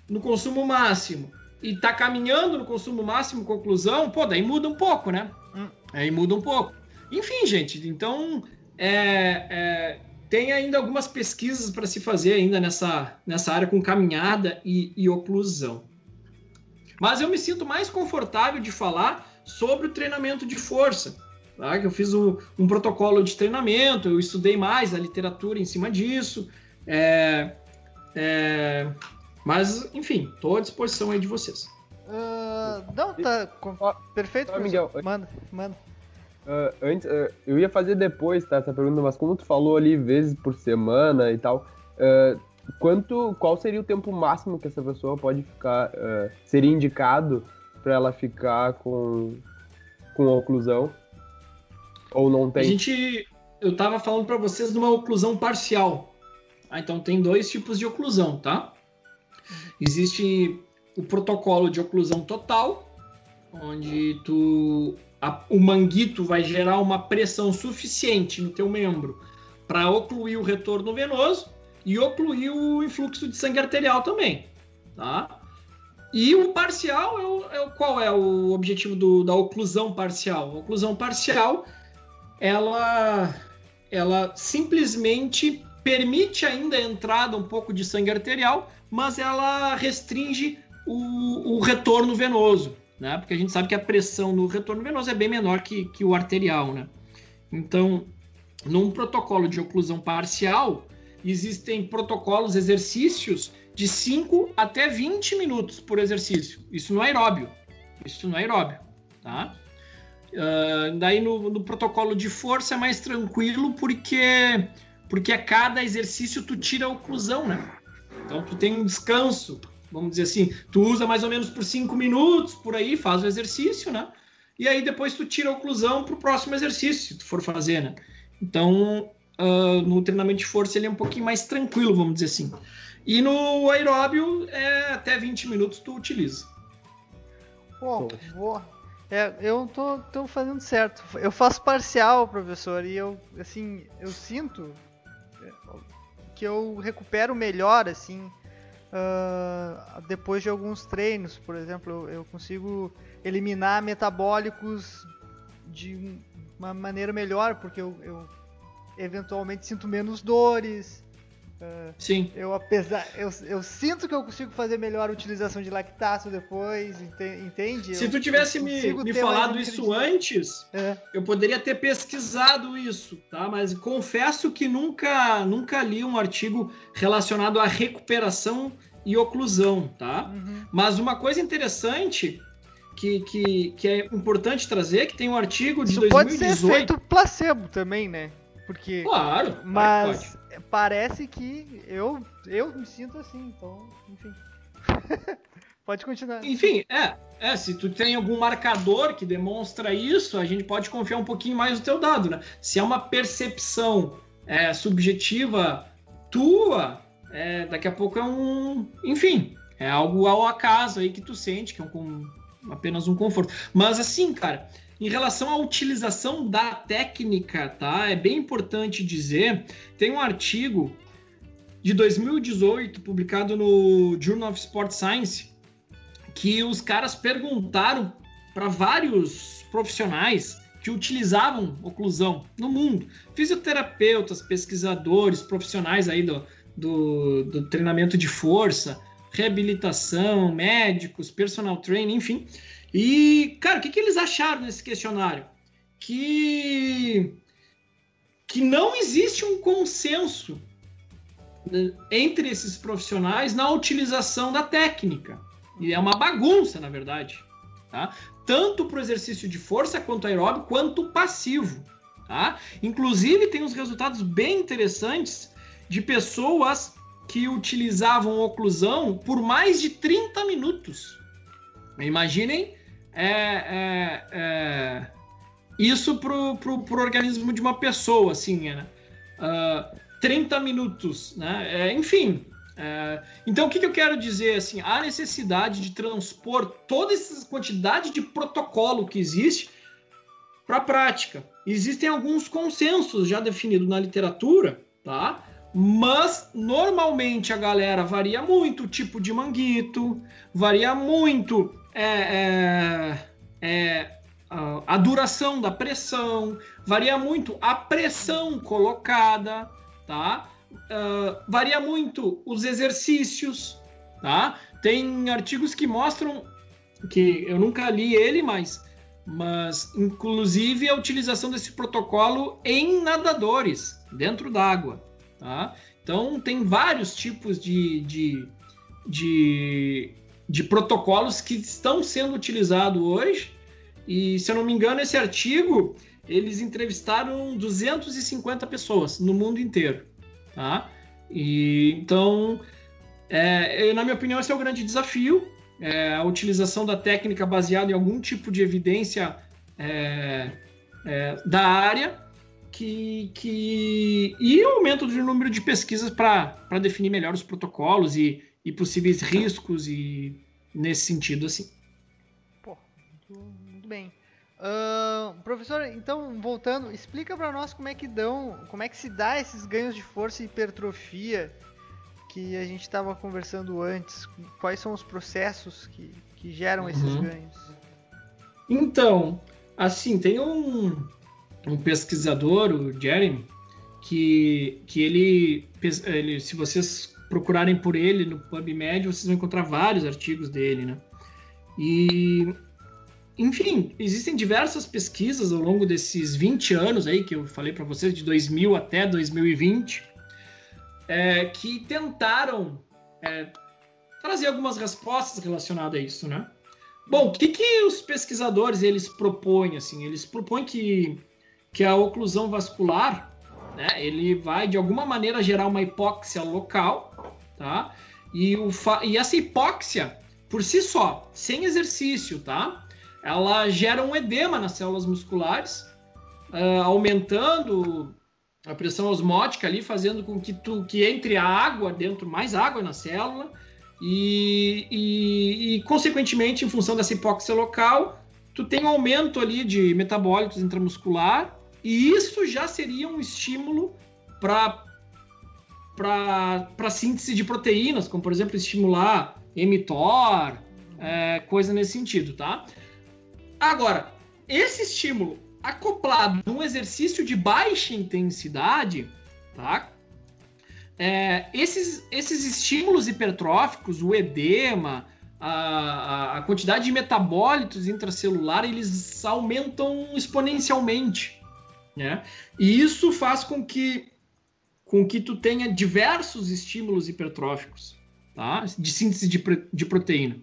no consumo máximo e está caminhando no consumo máximo, conclusão, pô, daí muda um pouco, né? Hum. Aí muda um pouco. Enfim, gente, então é, é, tem ainda algumas pesquisas para se fazer ainda nessa, nessa área com caminhada e, e oclusão. Mas eu me sinto mais confortável de falar sobre o treinamento de força. Tá? Que eu fiz um, um, protocolo de treinamento, eu estudei mais a literatura em cima disso. É, é, mas, enfim, estou à disposição aí de vocês. Uh, não, tá com... perfeito. Miguel, manda, manda. Uh, antes, uh, eu ia fazer depois, tá, essa pergunta, mas como tu falou ali vezes por semana e tal, uh, quanto, qual seria o tempo máximo que essa pessoa pode ficar, seria indicado para ela ficar com, com oclusão? Ou não tem? A gente, eu tava falando para vocês de uma oclusão parcial. Ah, então tem dois tipos de oclusão, tá? Existe o protocolo de oclusão total, onde tu a, o manguito vai gerar uma pressão suficiente no teu membro para ocluir o retorno venoso e ocluir o influxo de sangue arterial também, tá? E o parcial é o, é o qual é o objetivo do, da oclusão parcial? A oclusão parcial, ela, ela simplesmente permite ainda a entrada um pouco de sangue arterial, mas ela restringe o, o retorno venoso né? Porque a gente sabe que a pressão no retorno venoso é bem menor que, que o arterial, né? Então, num protocolo de oclusão parcial, existem protocolos, exercícios de 5 até 20 minutos por exercício. Isso no aeróbio. Isso no aeróbio, tá? Uh, daí no, no, protocolo de força é mais tranquilo porque porque a cada exercício tu tira a oclusão, né? Então tu tem um descanso vamos dizer assim, tu usa mais ou menos por cinco minutos, por aí, faz o exercício, né? E aí depois tu tira a oclusão para o próximo exercício, se tu for fazer, né? Então, uh, no treinamento de força ele é um pouquinho mais tranquilo, vamos dizer assim. E no aeróbio, é até 20 minutos tu utiliza. Pô, boa. É, eu tô, tô fazendo certo. Eu faço parcial, professor, e eu, assim, eu sinto que eu recupero melhor, assim, uh, depois de alguns treinos, por exemplo, eu, eu, consigo eliminar metabólicos de uma maneira melhor, porque eu, eu eventualmente sinto menos dores. Uh, Sim. Eu apesar, eu, eu sinto que eu consigo fazer melhor a utilização de lactato depois, entende? Se eu, tu tivesse me, me falado isso antes, é. eu poderia ter pesquisado isso, tá? Mas confesso que nunca, nunca li um artigo relacionado à recuperação e oclusão, tá? Uhum. Mas uma coisa interessante que, que, que é importante trazer, que tem um artigo de Isso 2018... pode ser efeito placebo também, né? Porque... Claro, mas parece que eu, eu me sinto assim, então, enfim... pode continuar. Enfim, é, é, se tu tem algum marcador que demonstra isso, a gente pode confiar um pouquinho mais no teu dado, né? Se é uma percepção é, subjetiva tua, é, daqui a pouco é um. Enfim, é algo ao acaso aí que tu sente, que é um, apenas um conforto. Mas assim, cara, em relação à utilização da técnica, tá? É bem importante dizer. Tem um artigo de 2018 publicado no Journal of Sport Science que os caras perguntaram para vários profissionais que utilizavam oclusão no mundo, fisioterapeutas, pesquisadores, profissionais aí do, do, do treinamento de força, reabilitação, médicos, personal training, enfim. E, cara, o que, que eles acharam nesse questionário? Que, que não existe um consenso né, entre esses profissionais na utilização da técnica. E é uma bagunça, na verdade. Tá? Tanto para o exercício de força quanto aeróbico, quanto passivo. Tá? Inclusive, tem uns resultados bem interessantes de pessoas que utilizavam oclusão por mais de 30 minutos. Imaginem é, é, é, isso pro, pro, pro organismo de uma pessoa, assim, né? Uh, 30 minutos, né? É, enfim. É, então, o que, que, eu quero dizer? Assim, a necessidade de transpor toda essa quantidade de protocolo que existe para a prática. Existem alguns consensos já definidos na literatura, tá? Mas normalmente a galera varia muito o tipo de manguito, varia muito é, é, é, a duração da pressão, varia muito a pressão colocada, tá? Uh, varia muito os exercícios, tá? Tem artigos que mostram que eu nunca li ele, mas, mas inclusive a utilização desse protocolo em nadadores dentro d'água, tá? Então tem vários tipos de, de, de, de protocolos que estão sendo utilizados hoje e se eu não me engano esse artigo eles entrevistaram 250 pessoas no mundo inteiro, tá? E então é, na minha opinião, esse é o grande desafio. É, a utilização da técnica baseada em algum tipo de evidência é, é, da área que, que, e o aumento do número de pesquisas para definir melhor os protocolos e, e possíveis riscos e nesse sentido assim. Pô, muito, muito bem. Uh, professor, então voltando, explica para nós como é que dão, como é que se dá esses ganhos de força e hipertrofia que a gente estava conversando antes. Quais são os processos que, que geram esses uhum. ganhos? Então, assim, tem um, um pesquisador, o Jeremy, que, que ele, ele, se vocês procurarem por ele no PubMed, vocês vão encontrar vários artigos dele, né? E, enfim, existem diversas pesquisas ao longo desses 20 anos aí que eu falei para vocês, de 2000 até 2020, é, que tentaram é, trazer algumas respostas relacionadas a isso, né? Bom, o que, que os pesquisadores eles propõem assim? Eles propõem que, que a oclusão vascular, né, ele vai de alguma maneira gerar uma hipóxia local, tá? E, o e essa hipóxia, por si só, sem exercício, tá? Ela gera um edema nas células musculares, uh, aumentando a pressão osmótica ali, fazendo com que, tu, que entre a água dentro, mais água na célula, e, e, e, consequentemente, em função dessa hipóxia local, tu tem um aumento ali de metabólitos intramuscular, e isso já seria um estímulo para para síntese de proteínas, como por exemplo estimular mTOR, é, coisa nesse sentido, tá? Agora, esse estímulo acoplado num exercício de baixa intensidade, tá? É, esses, esses estímulos hipertróficos, o edema, a, a, quantidade de metabólitos intracelular, eles aumentam exponencialmente, né? E isso faz com que com que tu tenha diversos estímulos hipertróficos, tá? De síntese de, de proteína.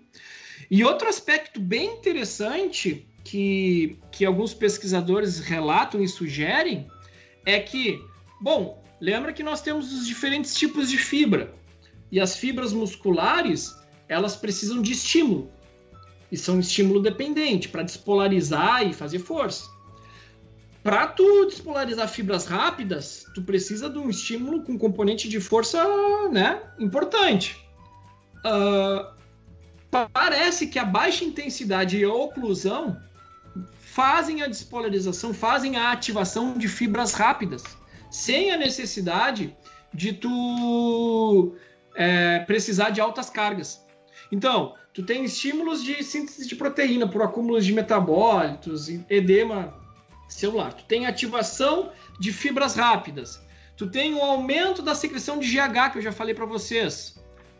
E outro aspecto bem interessante que, que alguns pesquisadores relatam e sugerem é que, bom, lembra que nós temos os diferentes tipos de fibra e as fibras musculares elas precisam de estímulo e são estímulo dependente para despolarizar e fazer força. Para tu despolarizar fibras rápidas, tu precisa de um estímulo com componente de força, né, importante. Uh, parece que a baixa intensidade e a oclusão fazem a despolarização, fazem a ativação de fibras rápidas, sem a necessidade de tu é, precisar de altas cargas. Então, tu tem estímulos de síntese de proteína por acúmulos de metabólitos, edema celular. Tu tem ativação de fibras rápidas. Tu tem o um aumento da secreção de GH, que eu já falei para vocês.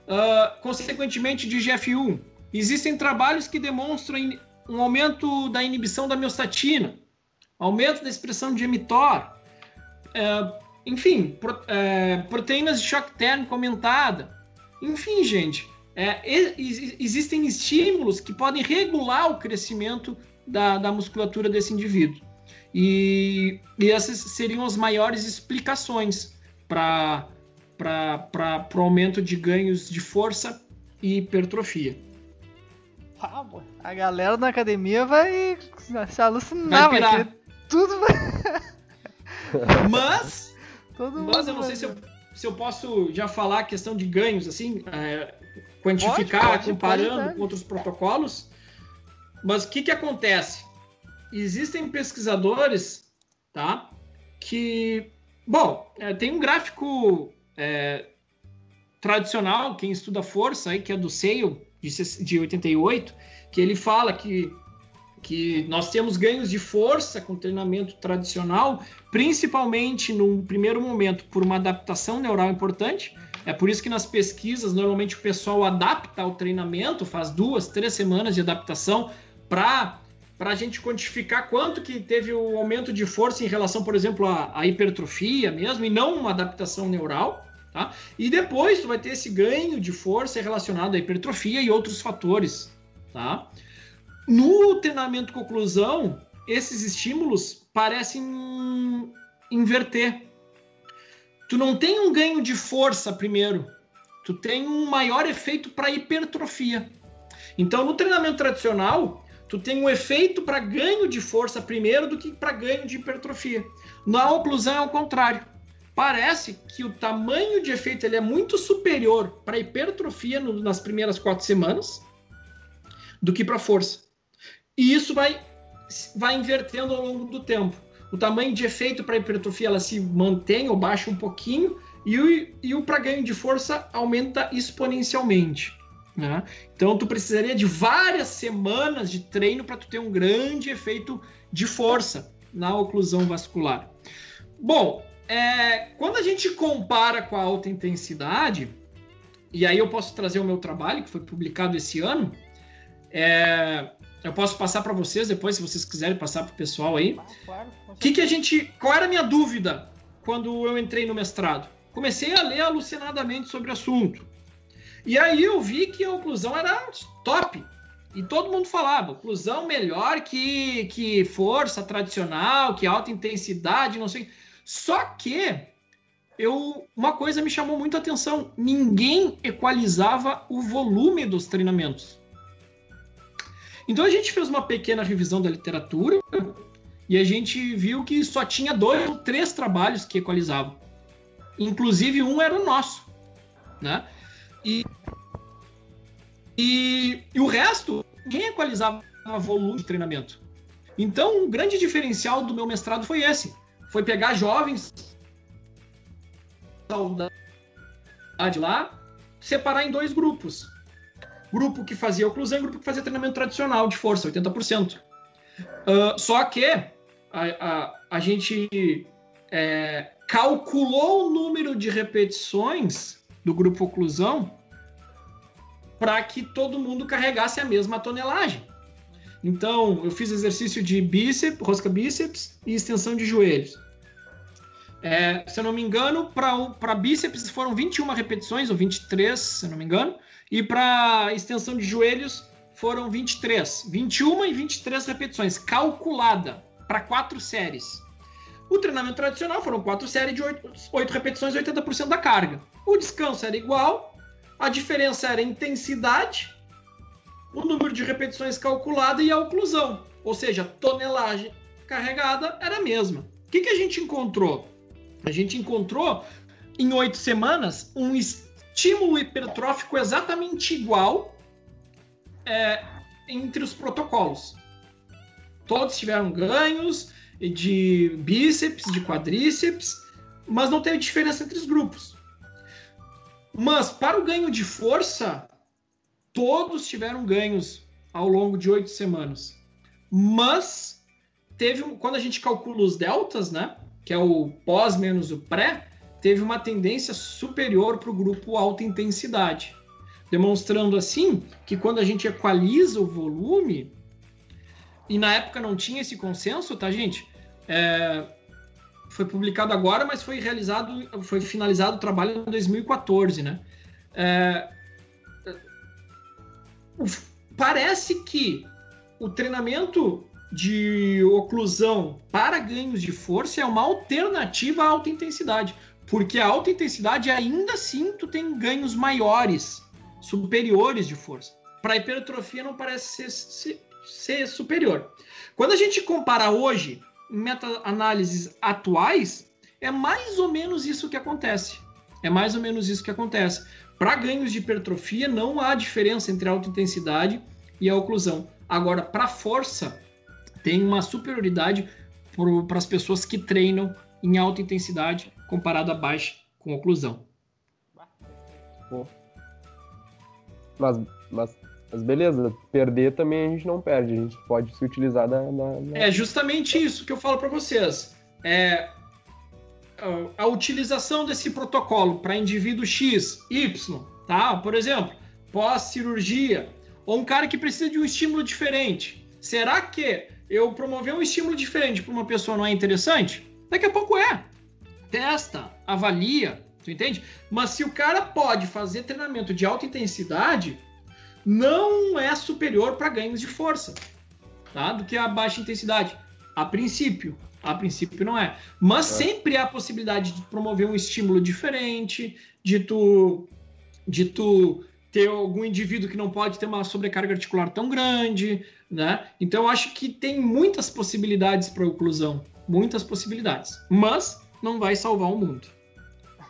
Uh, consequentemente, de GF1. Existem trabalhos que demonstram um aumento da inibição da miostatina, aumento da expressão de mTOR, é, enfim, pro, é, proteínas de choque térmico aumentada. Enfim, gente, é, existem estímulos que podem regular o crescimento da, da musculatura desse indivíduo. E, e, essas seriam as maiores explicações para o aumento de ganhos de força e hipertrofia. Ah, a galera na academia vai se alucinar, vai, vai tudo. Mas, mas eu não sei se eu, se eu posso já falar a questão de ganhos, assim, é, quantificar, pode, pode, comparando pode, com outros protocolos. Mas o que, que acontece? Existem pesquisadores, tá? Que, bom, é, tem um gráfico é, tradicional, quem estuda força aí, que é do Sale, de, de 88, que ele fala que que nós temos ganhos de força com treinamento tradicional, principalmente num primeiro momento por uma adaptação neural importante. É por isso que nas pesquisas normalmente o pessoal adapta ao treinamento, faz duas, três semanas de adaptação para para a gente quantificar quanto que teve o aumento de força em relação, por exemplo, à, à hipertrofia mesmo, e não uma adaptação neural. Tá? E depois tu vai ter esse ganho de força relacionado à hipertrofia e outros fatores. Tá? No treinamento conclusão, esses estímulos parecem inverter. Tu não tem um ganho de força primeiro, tu tem um maior efeito para hipertrofia. Então, no treinamento tradicional, tu tem um efeito para ganho de força primeiro do que para ganho de hipertrofia. Na oclusão é o contrário. Parece que o tamanho de efeito ele é muito superior para hipertrofia no, nas primeiras quatro semanas do que para força. E isso vai, vai invertendo ao longo do tempo. O tamanho de efeito para hipertrofia ela se mantém ou baixa um pouquinho e o, e o para ganho de força aumenta exponencialmente. Né? Então tu precisaria de várias semanas de treino para tu ter um grande efeito de força na oclusão vascular. Bom, é, quando a gente compara com a alta intensidade, e aí eu posso trazer o meu trabalho que foi publicado esse ano, é, eu posso passar para vocês depois, se vocês quiserem passar para o pessoal aí. Claro, que que a gente, qual era a minha dúvida quando eu entrei no mestrado? Comecei a ler alucinadamente sobre o assunto. E aí eu vi que a oclusão era top. E todo mundo falava, oclusão melhor que, que força tradicional, que alta intensidade, não sei. Só que eu, uma coisa me chamou muito a atenção: ninguém equalizava o volume dos treinamentos. Então a gente fez uma pequena revisão da literatura e a gente viu que só tinha dois ou três trabalhos que equalizavam. Inclusive um era o nosso, né? E, e, e o resto, ninguém equalizava volume de treinamento. Então, um grande diferencial do meu mestrado foi esse. Foi pegar jovens saudade lá, separar em dois grupos grupo que fazia oclusão e grupo que fazia treinamento tradicional de força, 80%. Uh, ah, só que a, a, a gente é, calculou o número de repetições do grupo oclusão para que todo mundo carregasse a mesma tonelagem. Então, eu fiz exercício de bíceps, rosca bíceps e extensão de joelhos. É, se eu não me engano, para bíceps foram 21 repetições, ou 23, se eu não me engano. E para extensão de joelhos foram 23, 21 e 23 repetições, calculada para quatro séries. O treinamento tradicional foram quatro séries de 8, 8 repetições, 80% da carga. O descanso era igual, a diferença era a intensidade, o número de repetições calculada e a oclusão, ou seja, a tonelagem carregada era a mesma. O que, que a gente encontrou? A gente encontrou em oito semanas um estímulo hipertrófico exatamente igual é, entre os protocolos. Todos tiveram ganhos de bíceps, de quadríceps, mas não teve diferença entre os grupos. Mas para o ganho de força, todos tiveram ganhos ao longo de oito semanas. Mas teve quando a gente calcula os deltas, né, que é o pós menos o pré, teve uma tendência superior para o grupo alta intensidade, demonstrando assim que quando a gente equaliza o volume, e na época não tinha esse consenso, tá, gente? É, foi publicado agora, mas foi realizado, foi finalizado o trabalho em 2014, né? É, parece que o treinamento de oclusão para ganhos de força é uma alternativa à alta intensidade. Porque a alta intensidade ainda assim tu tem ganhos maiores, superiores de força. Para hipertrofia não parece ser, ser, ser, superior. Quando a gente compara hoje, meta-análises atuais, é mais ou menos isso que acontece. É mais ou menos isso que acontece. Para ganhos de hipertrofia, não há diferença entre a alta intensidade e a oclusão. Agora, para força, tem uma superioridade para as pessoas que treinam em alta intensidade comparado a baixa com oclusão. Mas, mas, mas beleza, perder também a gente não perde, a gente pode se utilizar da. da, da... É justamente isso que eu falo para vocês. É, a utilização desse protocolo para indivíduo X, Y, tá? Por exemplo, pós-cirurgia, ou um cara que precisa de um estímulo diferente. Será que eu promover um estímulo diferente para uma pessoa não é interessante? Daqui a pouco é. Testa, avalia, tu entende? Mas se o cara pode fazer treinamento de alta intensidade, não é superior para ganhos de força, tá? Do que a baixa intensidade. A princípio, a princípio não é. Mas é. sempre há a possibilidade de promover um estímulo diferente, de tu, de tu ter algum indivíduo que não pode ter uma sobrecarga articular tão grande, né? Então eu acho que tem muitas possibilidades para oclusão, muitas possibilidades. Mas não vai salvar o mundo.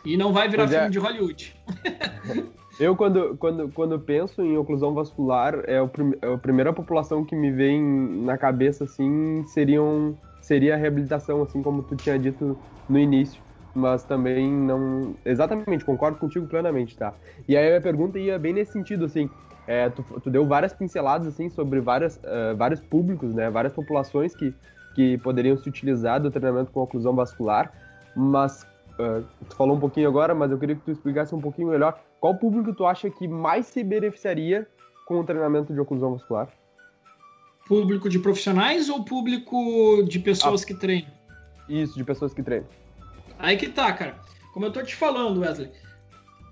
E não vai virar filme de Hollywood. Eu, quando, quando, quando penso em oclusão vascular, é, o, é a primeira população que me vem na cabeça, assim, seriam seria a reabilitação, assim como tu tinha dito no início. Mas também não. Exatamente, concordo contigo plenamente, tá? E aí a pergunta ia bem nesse sentido, assim. É, tu, tu, deu várias pinceladas, assim, sobre várias, uh, vários públicos, né? Várias populações que, que poderiam se utilizar do treinamento com oclusão vascular. Mas uh, tu falou um pouquinho agora, mas eu queria que tu explicasse um pouquinho melhor qual público tu acha que mais se beneficiaria com o treinamento de oclusão vascular? Público de profissionais ou público de pessoas ah, que treinam? Isso, de pessoas que treinam. Aí que tá, cara. Como eu tô te falando, Wesley,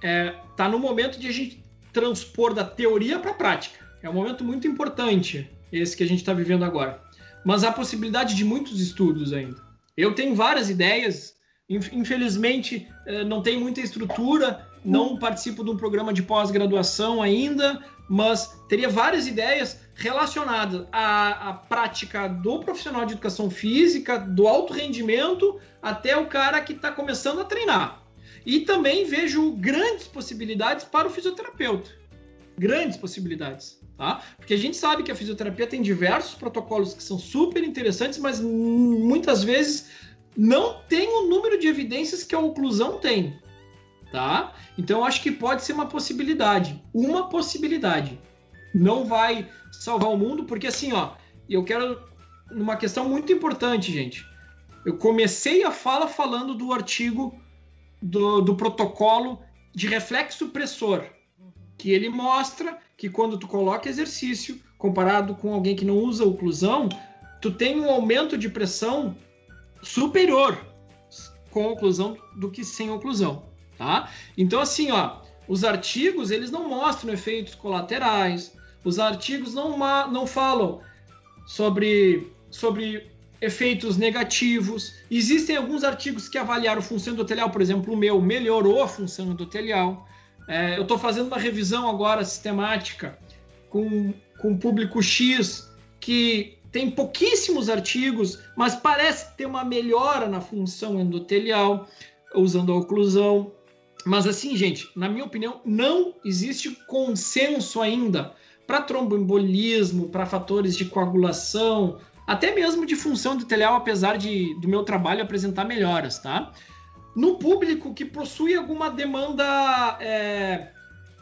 é, tá no momento de a gente transpor da teoria para a prática. É um momento muito importante esse que a gente está vivendo agora. Mas há possibilidade de muitos estudos ainda. Eu tenho várias ideias, infelizmente é, não tenho muita estrutura, não participo de um programa de pós-graduação ainda, mas teria várias ideias relacionadas à, à, prática do profissional de educação física, do alto rendimento, até o cara que está começando a treinar. E também vejo grandes possibilidades para o fisioterapeuta. Grandes possibilidades. Tá? Porque a gente sabe que a fisioterapia tem diversos protocolos que são super interessantes, mas muitas vezes não tem o número de evidências que a oclusão tem tá? Então acho que pode ser uma possibilidade, uma possibilidade. Não vai salvar o mundo, porque assim, ó, eu quero numa questão muito importante, gente. Eu comecei a fala falando do artigo do, do protocolo de reflexo pressor, que ele mostra que quando tu coloca exercício comparado com alguém que não usa oclusão, tu tem um aumento de pressão superior com oclusão do que sem oclusão tá? Então assim, ó, os artigos eles não mostram efeitos colaterais, os artigos não, não falam sobre, sobre efeitos negativos. Existem alguns artigos que avaliaram função endotelial, por exemplo, o meu melhorou a função endotelial. É, eu estou fazendo uma revisão agora sistemática com, com público X que tem pouquíssimos artigos, mas parece ter uma melhora na função endotelial usando a oclusão. Mas assim, gente, na minha opinião, não existe consenso ainda para tromboembolismo, para fatores de coagulação, até mesmo de função endotelial, apesar de do meu trabalho apresentar melhoras, tá? No público que possui alguma demanda, é,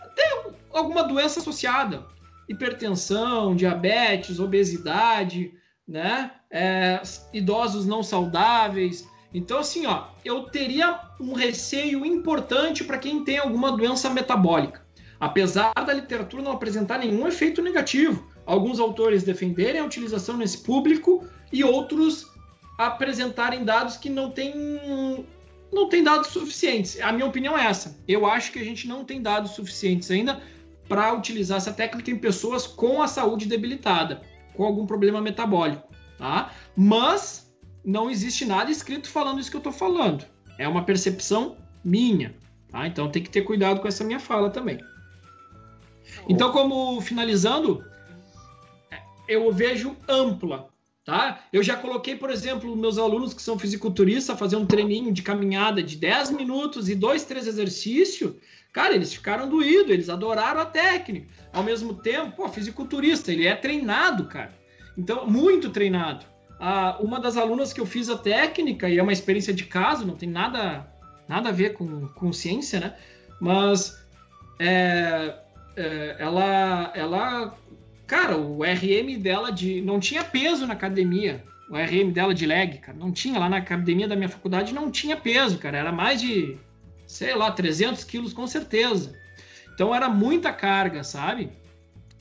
até alguma doença associada, hipertensão, diabetes, obesidade, né? É, idosos não saudáveis, então, assim, ó, eu teria um receio importante para quem tem alguma doença metabólica. Apesar da literatura não apresentar nenhum efeito negativo, alguns autores defenderem a utilização nesse público e outros apresentarem dados que não têm não tem dados suficientes. A minha opinião é essa. Eu acho que a gente não tem dados suficientes ainda para utilizar essa técnica em pessoas com a saúde debilitada, com algum problema metabólico, tá? Mas não existe nada escrito falando isso que eu estou falando. É uma percepção minha. Tá? Então tem que ter cuidado com essa minha fala também. Então, como finalizando, eu vejo ampla. Tá? Eu já coloquei, por exemplo, meus alunos que são fisiculturistas fazer um treininho de caminhada de 10 minutos e dois, três exercícios. Cara, eles ficaram doídos, eles adoraram a técnica. Ao mesmo tempo, o fisiculturista, ele é treinado, cara. Então, muito treinado. a, uma das alunas que eu fiz a técnica, e é uma experiência de caso, não tem nada, nada a ver com, com ciência, né? Mas é, é, ela, ela, cara, o RM dela de não tinha peso na academia. O RM dela de leg, cara, não tinha lá na academia da minha faculdade, não tinha peso, cara, era mais de, sei lá, 300 quilos com certeza. Então era muita carga, sabe?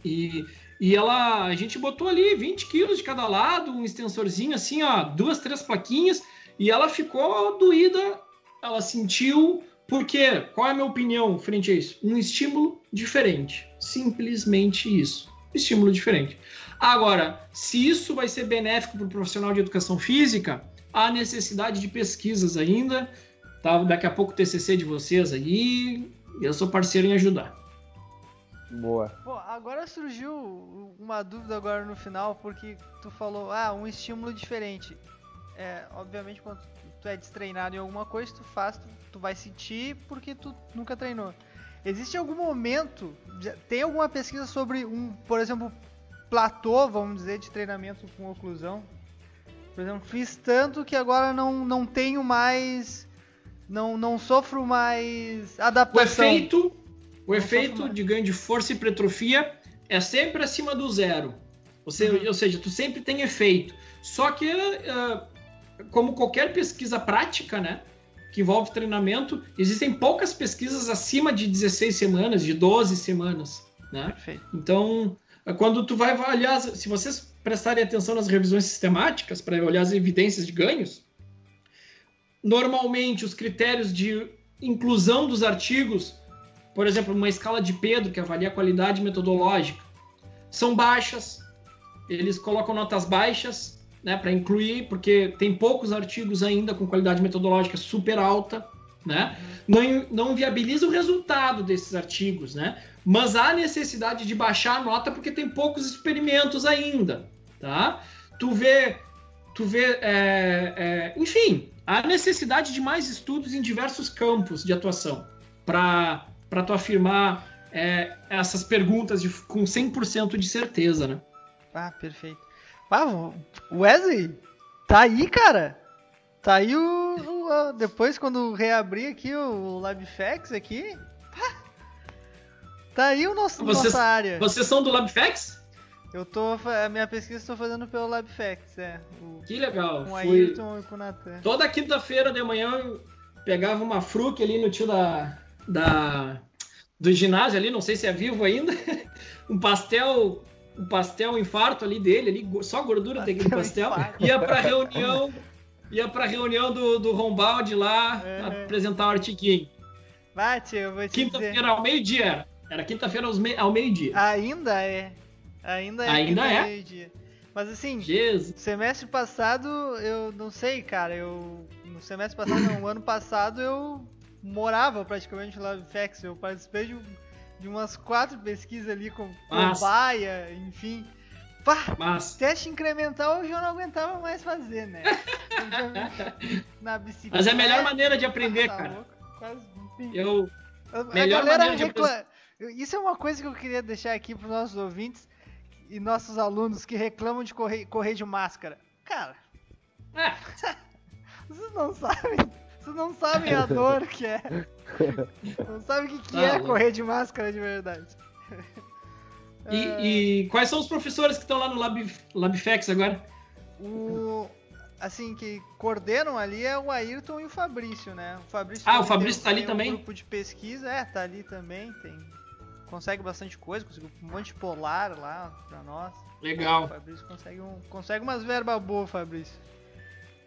E, e ela, a gente botou ali 20 quilos de cada lado, um extensorzinho assim, ó, duas, três plaquinhas, e ela ficou doída, ela sentiu, porque, qual é a minha opinião frente a isso? Um estímulo diferente, simplesmente isso, estímulo diferente. Agora, se isso vai ser benéfico para o profissional de educação física, há necessidade de pesquisas ainda. Tá? Daqui a pouco o TCC de vocês aí. Eu sou parceiro em ajudar. Boa. Pô, agora surgiu uma dúvida agora no final, porque tu falou, ah, um estímulo diferente. É, obviamente, quando tu é destreinado em alguma coisa, tu faz, tu, tu vai sentir porque tu nunca treinou. Existe algum momento, tem alguma pesquisa sobre um, por exemplo, platô, vamos dizer, de treinamento com oclusão. Por exemplo, fiz tanto que agora não, não tenho mais. Não, não sofro mais adaptação. O efeito, o efeito de ganho de força e hipertrofia é sempre acima do zero. Ou seja, uhum. ou seja tu sempre tem efeito. Só que, uh, como qualquer pesquisa prática, né? Que envolve treinamento, existem poucas pesquisas acima de 16 semanas, de 12 semanas. Né? Perfeito. Então, quando tu vai olhar, se vocês prestarem atenção nas revisões sistemáticas para olhar as evidências de ganhos, normalmente os critérios de inclusão dos artigos, por exemplo, uma escala de Pedro que avalia a qualidade metodológica, são baixas. Eles colocam notas baixas, né, para incluir, porque tem poucos artigos ainda com qualidade metodológica super alta, né? Não, não viabiliza o resultado desses artigos, né? mas há necessidade de baixar a nota porque tem poucos experimentos ainda, tá? Tu vê, tu vê, é, é, enfim, há necessidade de mais estudos em diversos campos de atuação para para tu afirmar é, essas perguntas de, com 100% de certeza, né? Ah, perfeito. Ah, Wesley, tá aí, cara. Tá aí o, o depois quando reabrir aqui o LabFX aqui, Tá aí o nosso, vocês, nossa área. Vocês são do LabFX? Eu tô. A minha pesquisa estou fazendo pelo LabFX, é. O, que legal. Com o Ayrton e com o Natan. Toda quinta-feira de manhã eu pegava uma fruque ali no tio da, da. do ginásio ali, não sei se é vivo ainda. um pastel. Um pastel infarto ali dele, ali, só gordura pastel daquele pastel. Infarto. Ia pra reunião. ia pra reunião do, do Rombaldi lá é. apresentar o artiguinho. Bate, eu vou te Quinta-feira ao meio-dia. Era quinta-feira ao meio-dia. Ainda é. Ainda é. Ainda é. Mas assim, Jesus. semestre passado, eu não sei, cara, eu. No semestre passado, não, ano passado eu morava praticamente lá no FEX. Eu participei de, de umas quatro pesquisas ali com, com baia, enfim. Pá, Mas... teste incremental eu já não aguentava mais fazer, né? Na bicicleta. Mas é a melhor maneira de aprender, tá cara. Louco, quase, eu. A, melhor a galera maneira recla... Isso é uma coisa que eu queria deixar aqui para os nossos ouvintes e nossos alunos que reclamam de correr, correr de máscara. Cara, é. vocês não sabem. Vocês não sabem a dor que é. Não sabem o que, que ah, é correr de máscara de verdade. E, é... e, quais são os professores que estão lá no Lab, LabFex agora? O, assim, que coordenam ali é o Ayrton e o Fabrício, né? O Fabrício ah, o Fabrício tá ali também? Um grupo de pesquisa, é, tá ali também, tem consegue bastante coisa, conseguiu um monte de polar lá pra nós. Legal. O Fabrício consegue, um, consegue umas verbas boas, Fabrício.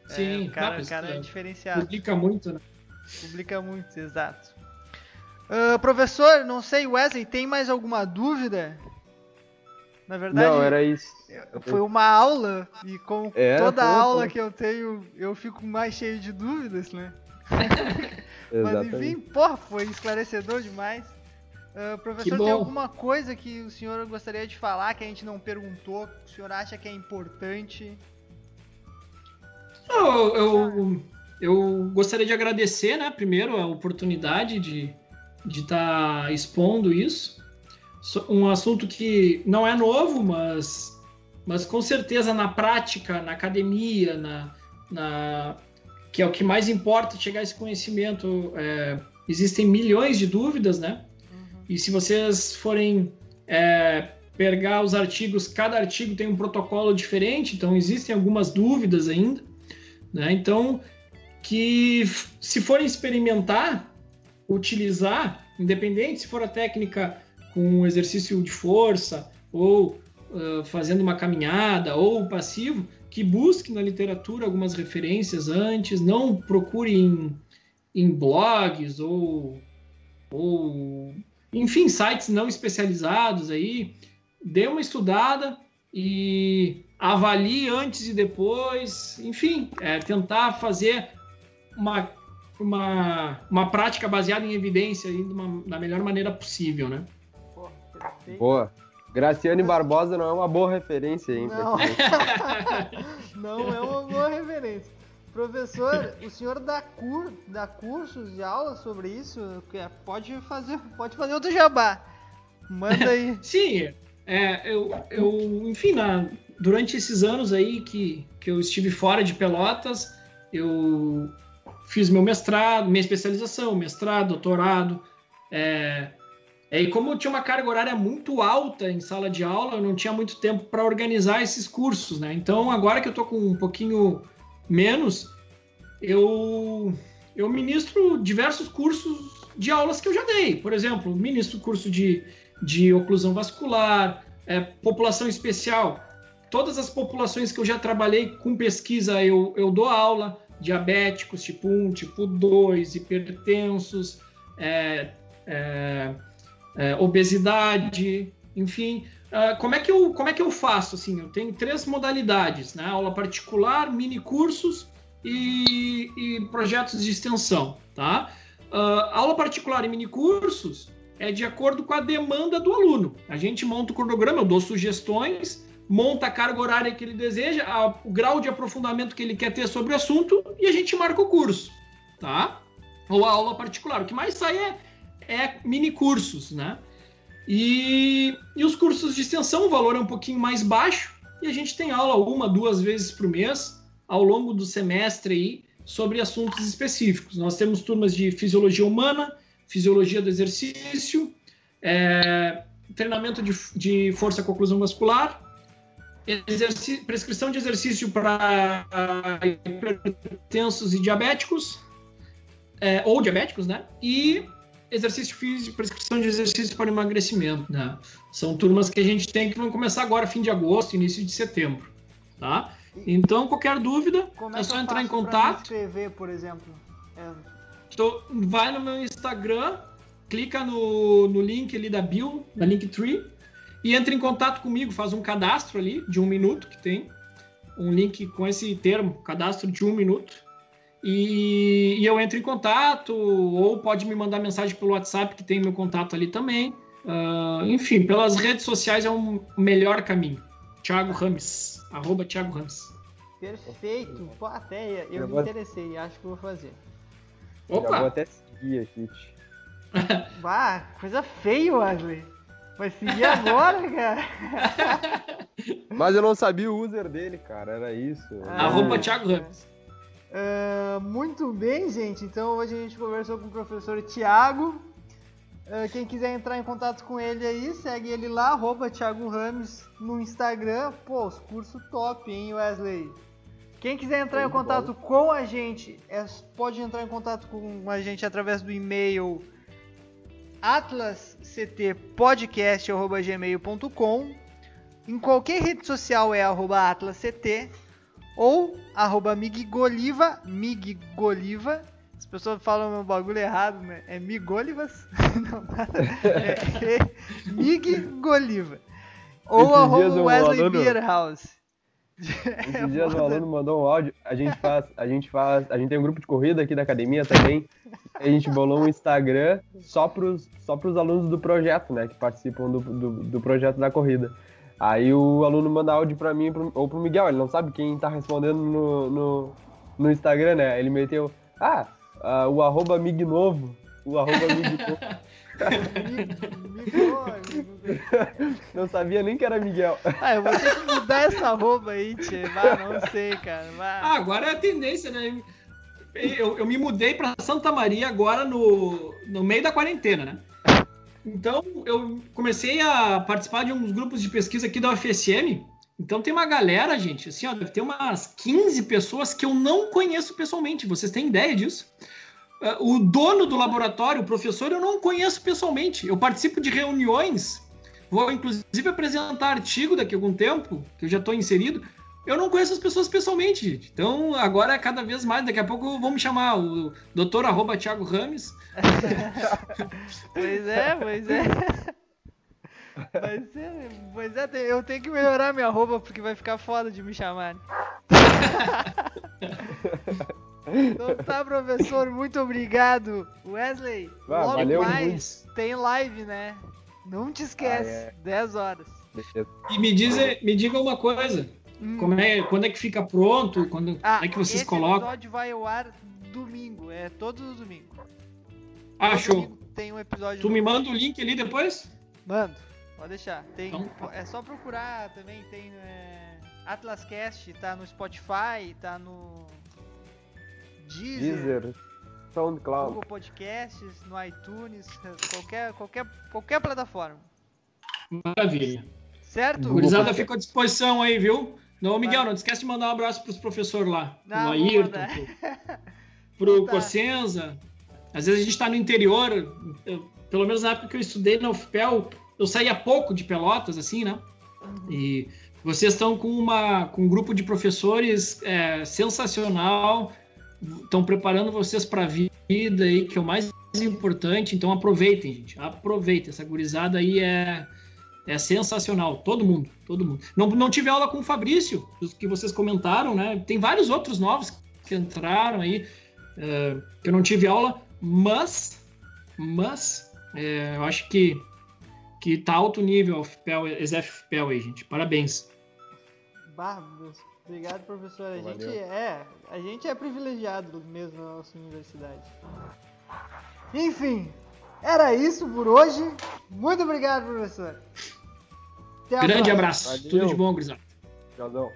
Sim, é, o cara, não, cara é diferenciado. Publica muito, né? Publica muito, exato. Uh, professor, não sei, Wesley, tem mais alguma dúvida? Na verdade, não, era isso. Foi uma aula e com é, toda foi, aula foi. que eu tenho, eu fico mais cheio de dúvidas, né? Mas enfim, porra, foi esclarecedor demais. Uh, professor, tem alguma coisa que o senhor gostaria de falar que a gente não perguntou, que o senhor acha que é importante? Eu, eu, eu gostaria de agradecer, né, primeiro, a oportunidade de estar tá expondo isso. Um assunto que não é novo, mas mas com certeza na prática, na academia, na, na que é o que mais importa chegar a esse conhecimento, é, existem milhões de dúvidas, né? E se vocês forem é, pegar os artigos, cada artigo tem um protocolo diferente, então existem algumas dúvidas ainda, né? Então, que se forem experimentar, utilizar, independente se for a técnica com um exercício de força ou uh, fazendo uma caminhada ou passivo, que busque na literatura algumas referências antes, não procure em, em blogs ou, ou, enfim, sites não especializados aí, dê uma estudada e avalie antes e depois, enfim, é, tentar fazer uma, uma, uma prática baseada em evidência aí, uma, da melhor maneira possível, né? Boa. Graciane Barbosa não é uma boa referência, hein? Não, não é uma boa referência. Professor, o senhor dá, cur, dá cursos de aula sobre isso? Pode fazer, pode fazer outro jabá. Manda aí. Sim, é, eu, eu, enfim, na, durante esses anos aí que, que eu estive fora de Pelotas, eu fiz meu mestrado, minha especialização, mestrado, doutorado, é, é, e como eu tinha uma carga horária muito alta em sala de aula, eu não tinha muito tempo para organizar esses cursos, né? Então, agora que eu estou com um pouquinho menos, eu, eu ministro diversos cursos de aulas que eu já dei. Por exemplo, ministro curso de, de oclusão vascular, é, população especial. Todas as populações que eu já trabalhei com pesquisa, eu, eu dou aula. Diabéticos tipo 1, tipo 2, hipertensos, é, é, é, obesidade, enfim. Uh, como, é que eu, como é que eu faço? Assim, eu tenho três modalidades, né? Aula particular, mini cursos e, e projetos de extensão, tá? Uh, aula particular e mini cursos é de acordo com a demanda do aluno. A gente monta o cronograma, eu dou sugestões, monta a carga horária que ele deseja, a, o grau de aprofundamento que ele quer ter sobre o assunto e a gente marca o curso, tá? Ou a aula particular. O que mais sai é é mini cursos, né? E, e os cursos de extensão, o valor é um pouquinho mais baixo e a gente tem aula uma, duas vezes por mês ao longo do semestre aí sobre assuntos específicos. Nós temos turmas de fisiologia humana, fisiologia do exercício, é, treinamento de, de força com oclusão muscular, prescrição de exercício para hipertensos e diabéticos, é, ou diabéticos, né? E exercício físico, prescrição de exercício para emagrecimento. Né? São turmas que a gente tem que vão começar agora, fim de agosto, início de setembro. Tá? Então, qualquer dúvida, é, é só entrar em contato. escrever, por exemplo. É. Então, vai no meu Instagram, clica no, no link ali da bio, da Linktree, e entra em contato comigo, faz um cadastro ali de um minuto que tem. Um link com esse termo, cadastro de um minuto e, e, eu entro em contato, ou pode me mandar mensagem pelo WhatsApp, que tem meu contato ali também. Uh, enfim, pelas redes sociais é um melhor caminho. Thiago Rames, arroba Thiago Rames. Perfeito. Pô, até eu, eu me vou... interessei, acho que vou fazer. Opa! Já vou até seguir aqui. Vá, coisa feia, Wesley. Vai seguir agora, cara. Mas eu não sabia o user dele, cara. Era isso. Ah, arroba Thiago Rames. Uh, muito bem, gente. Então hoje a gente conversou com o professor Tiago. Uh, quem quiser entrar em contato com ele aí, segue ele lá, arroba Thiago Rames no Instagram. Pô, os cursos top, hein, Wesley? Quem quiser entrar em contato com a gente, é, pode entrar em contato com a gente através do e-mail atlasctpodcast.gmail.com Em qualquer rede social é arroba atlasct ou arroba migoliva, migoliva. As pessoas falam o bagulho errado, né? É migolivas? Não, nada. É, é migoliva. Ou arroba Wesley aluno... Beer House. Esses é dias o aluno mandou um áudio, a gente faz, a gente faz, a gente tem um grupo de corrida aqui da academia também, a gente bolou um Instagram só pros, só pros alunos do projeto, né, que participam do, do, do projeto da corrida. Aí o aluno manda áudio pra mim ou pro Miguel, ele não sabe quem tá respondendo no, no, no Instagram, né? Ele meteu, ah, uh, o arroba Mig Novo, o arroba Mig Novo. Não sabia nem que era Miguel. Ah, eu vou ter que mudar essa roupa aí, tchê. Não sei, cara. Ah, agora é a tendência, né? Eu, eu me mudei para Santa Maria agora no, no meio da quarentena, né? Então, eu comecei a participar de uns grupos de pesquisa aqui da UFSM. Então, tem uma galera, gente, assim, ó, deve ter umas 15 pessoas que eu não conheço pessoalmente. Vocês têm ideia disso? Uh, o dono do laboratório, o professor, eu não conheço pessoalmente. Eu participo de reuniões, vou inclusive apresentar artigo daqui a algum tempo, que eu já estou inserido. Eu não conheço as pessoas pessoalmente, gente. Então, agora é cada vez mais. Daqui a pouco vão me chamar o doutor arroba Thiago Rames. pois é, pois é. Pois é, pois é, eu tenho que melhorar minha roupa porque vai ficar foda de me chamarem. Então tá, professor, muito obrigado. Wesley, Ah, logo valeu mais tem live, né? Não te esquece, Ah, é. 10 horas. E me, diz, me diga uma coisa. Hum. Como é, quando é que fica pronto? Quando Ah, é que vocês esse colocam? episódio vai ao ar domingo, é todos os domingos. Ah, Todo show. domingo Tem um episódio Tu me manda o link ali depois? Mando, pode deixar. Tem, Então. é só procurar também, tem é, Atlascast, tá no Spotify, tá no Deezer, Deezer, SoundCloud. Google Podcasts, no iTunes, qualquer, qualquer, qualquer plataforma. Maravilha. Certo? Gurizada, fica à disposição aí, viu? Não, Miguel, Vai. não esquece de mandar um abraço pros professores lá. Não, pro Ayrton, pro, pro Tá. Cossenza. Às vezes a gente tá no interior. eu- pelo menos na época que eu estudei na UFPEL, eu saía pouco de Pelotas, assim, né? E vocês estão com, uma, com um grupo de professores é, sensacional, estão preparando vocês para a vida aí, que é o mais importante. Então aproveitem, gente. Aproveitem. Essa gurizada aí é, é sensacional. Todo mundo, todo mundo. Não, não tive aula com o Fabrício, que vocês comentaram, né? Tem vários outros novos que entraram aí, é, que eu não tive aula, mas, mas é, eu acho que que tá alto nível a FPEL, Exef FPEL aí, gente. Parabéns. Deus. Obrigado, professor. A Valeu. gente é, a gente é privilegiado mesmo na nossa universidade. Enfim, era isso por hoje. Muito obrigado, professor. Até Grande abraço. Valeu. Tudo de bom, gurizada. Tchauzão.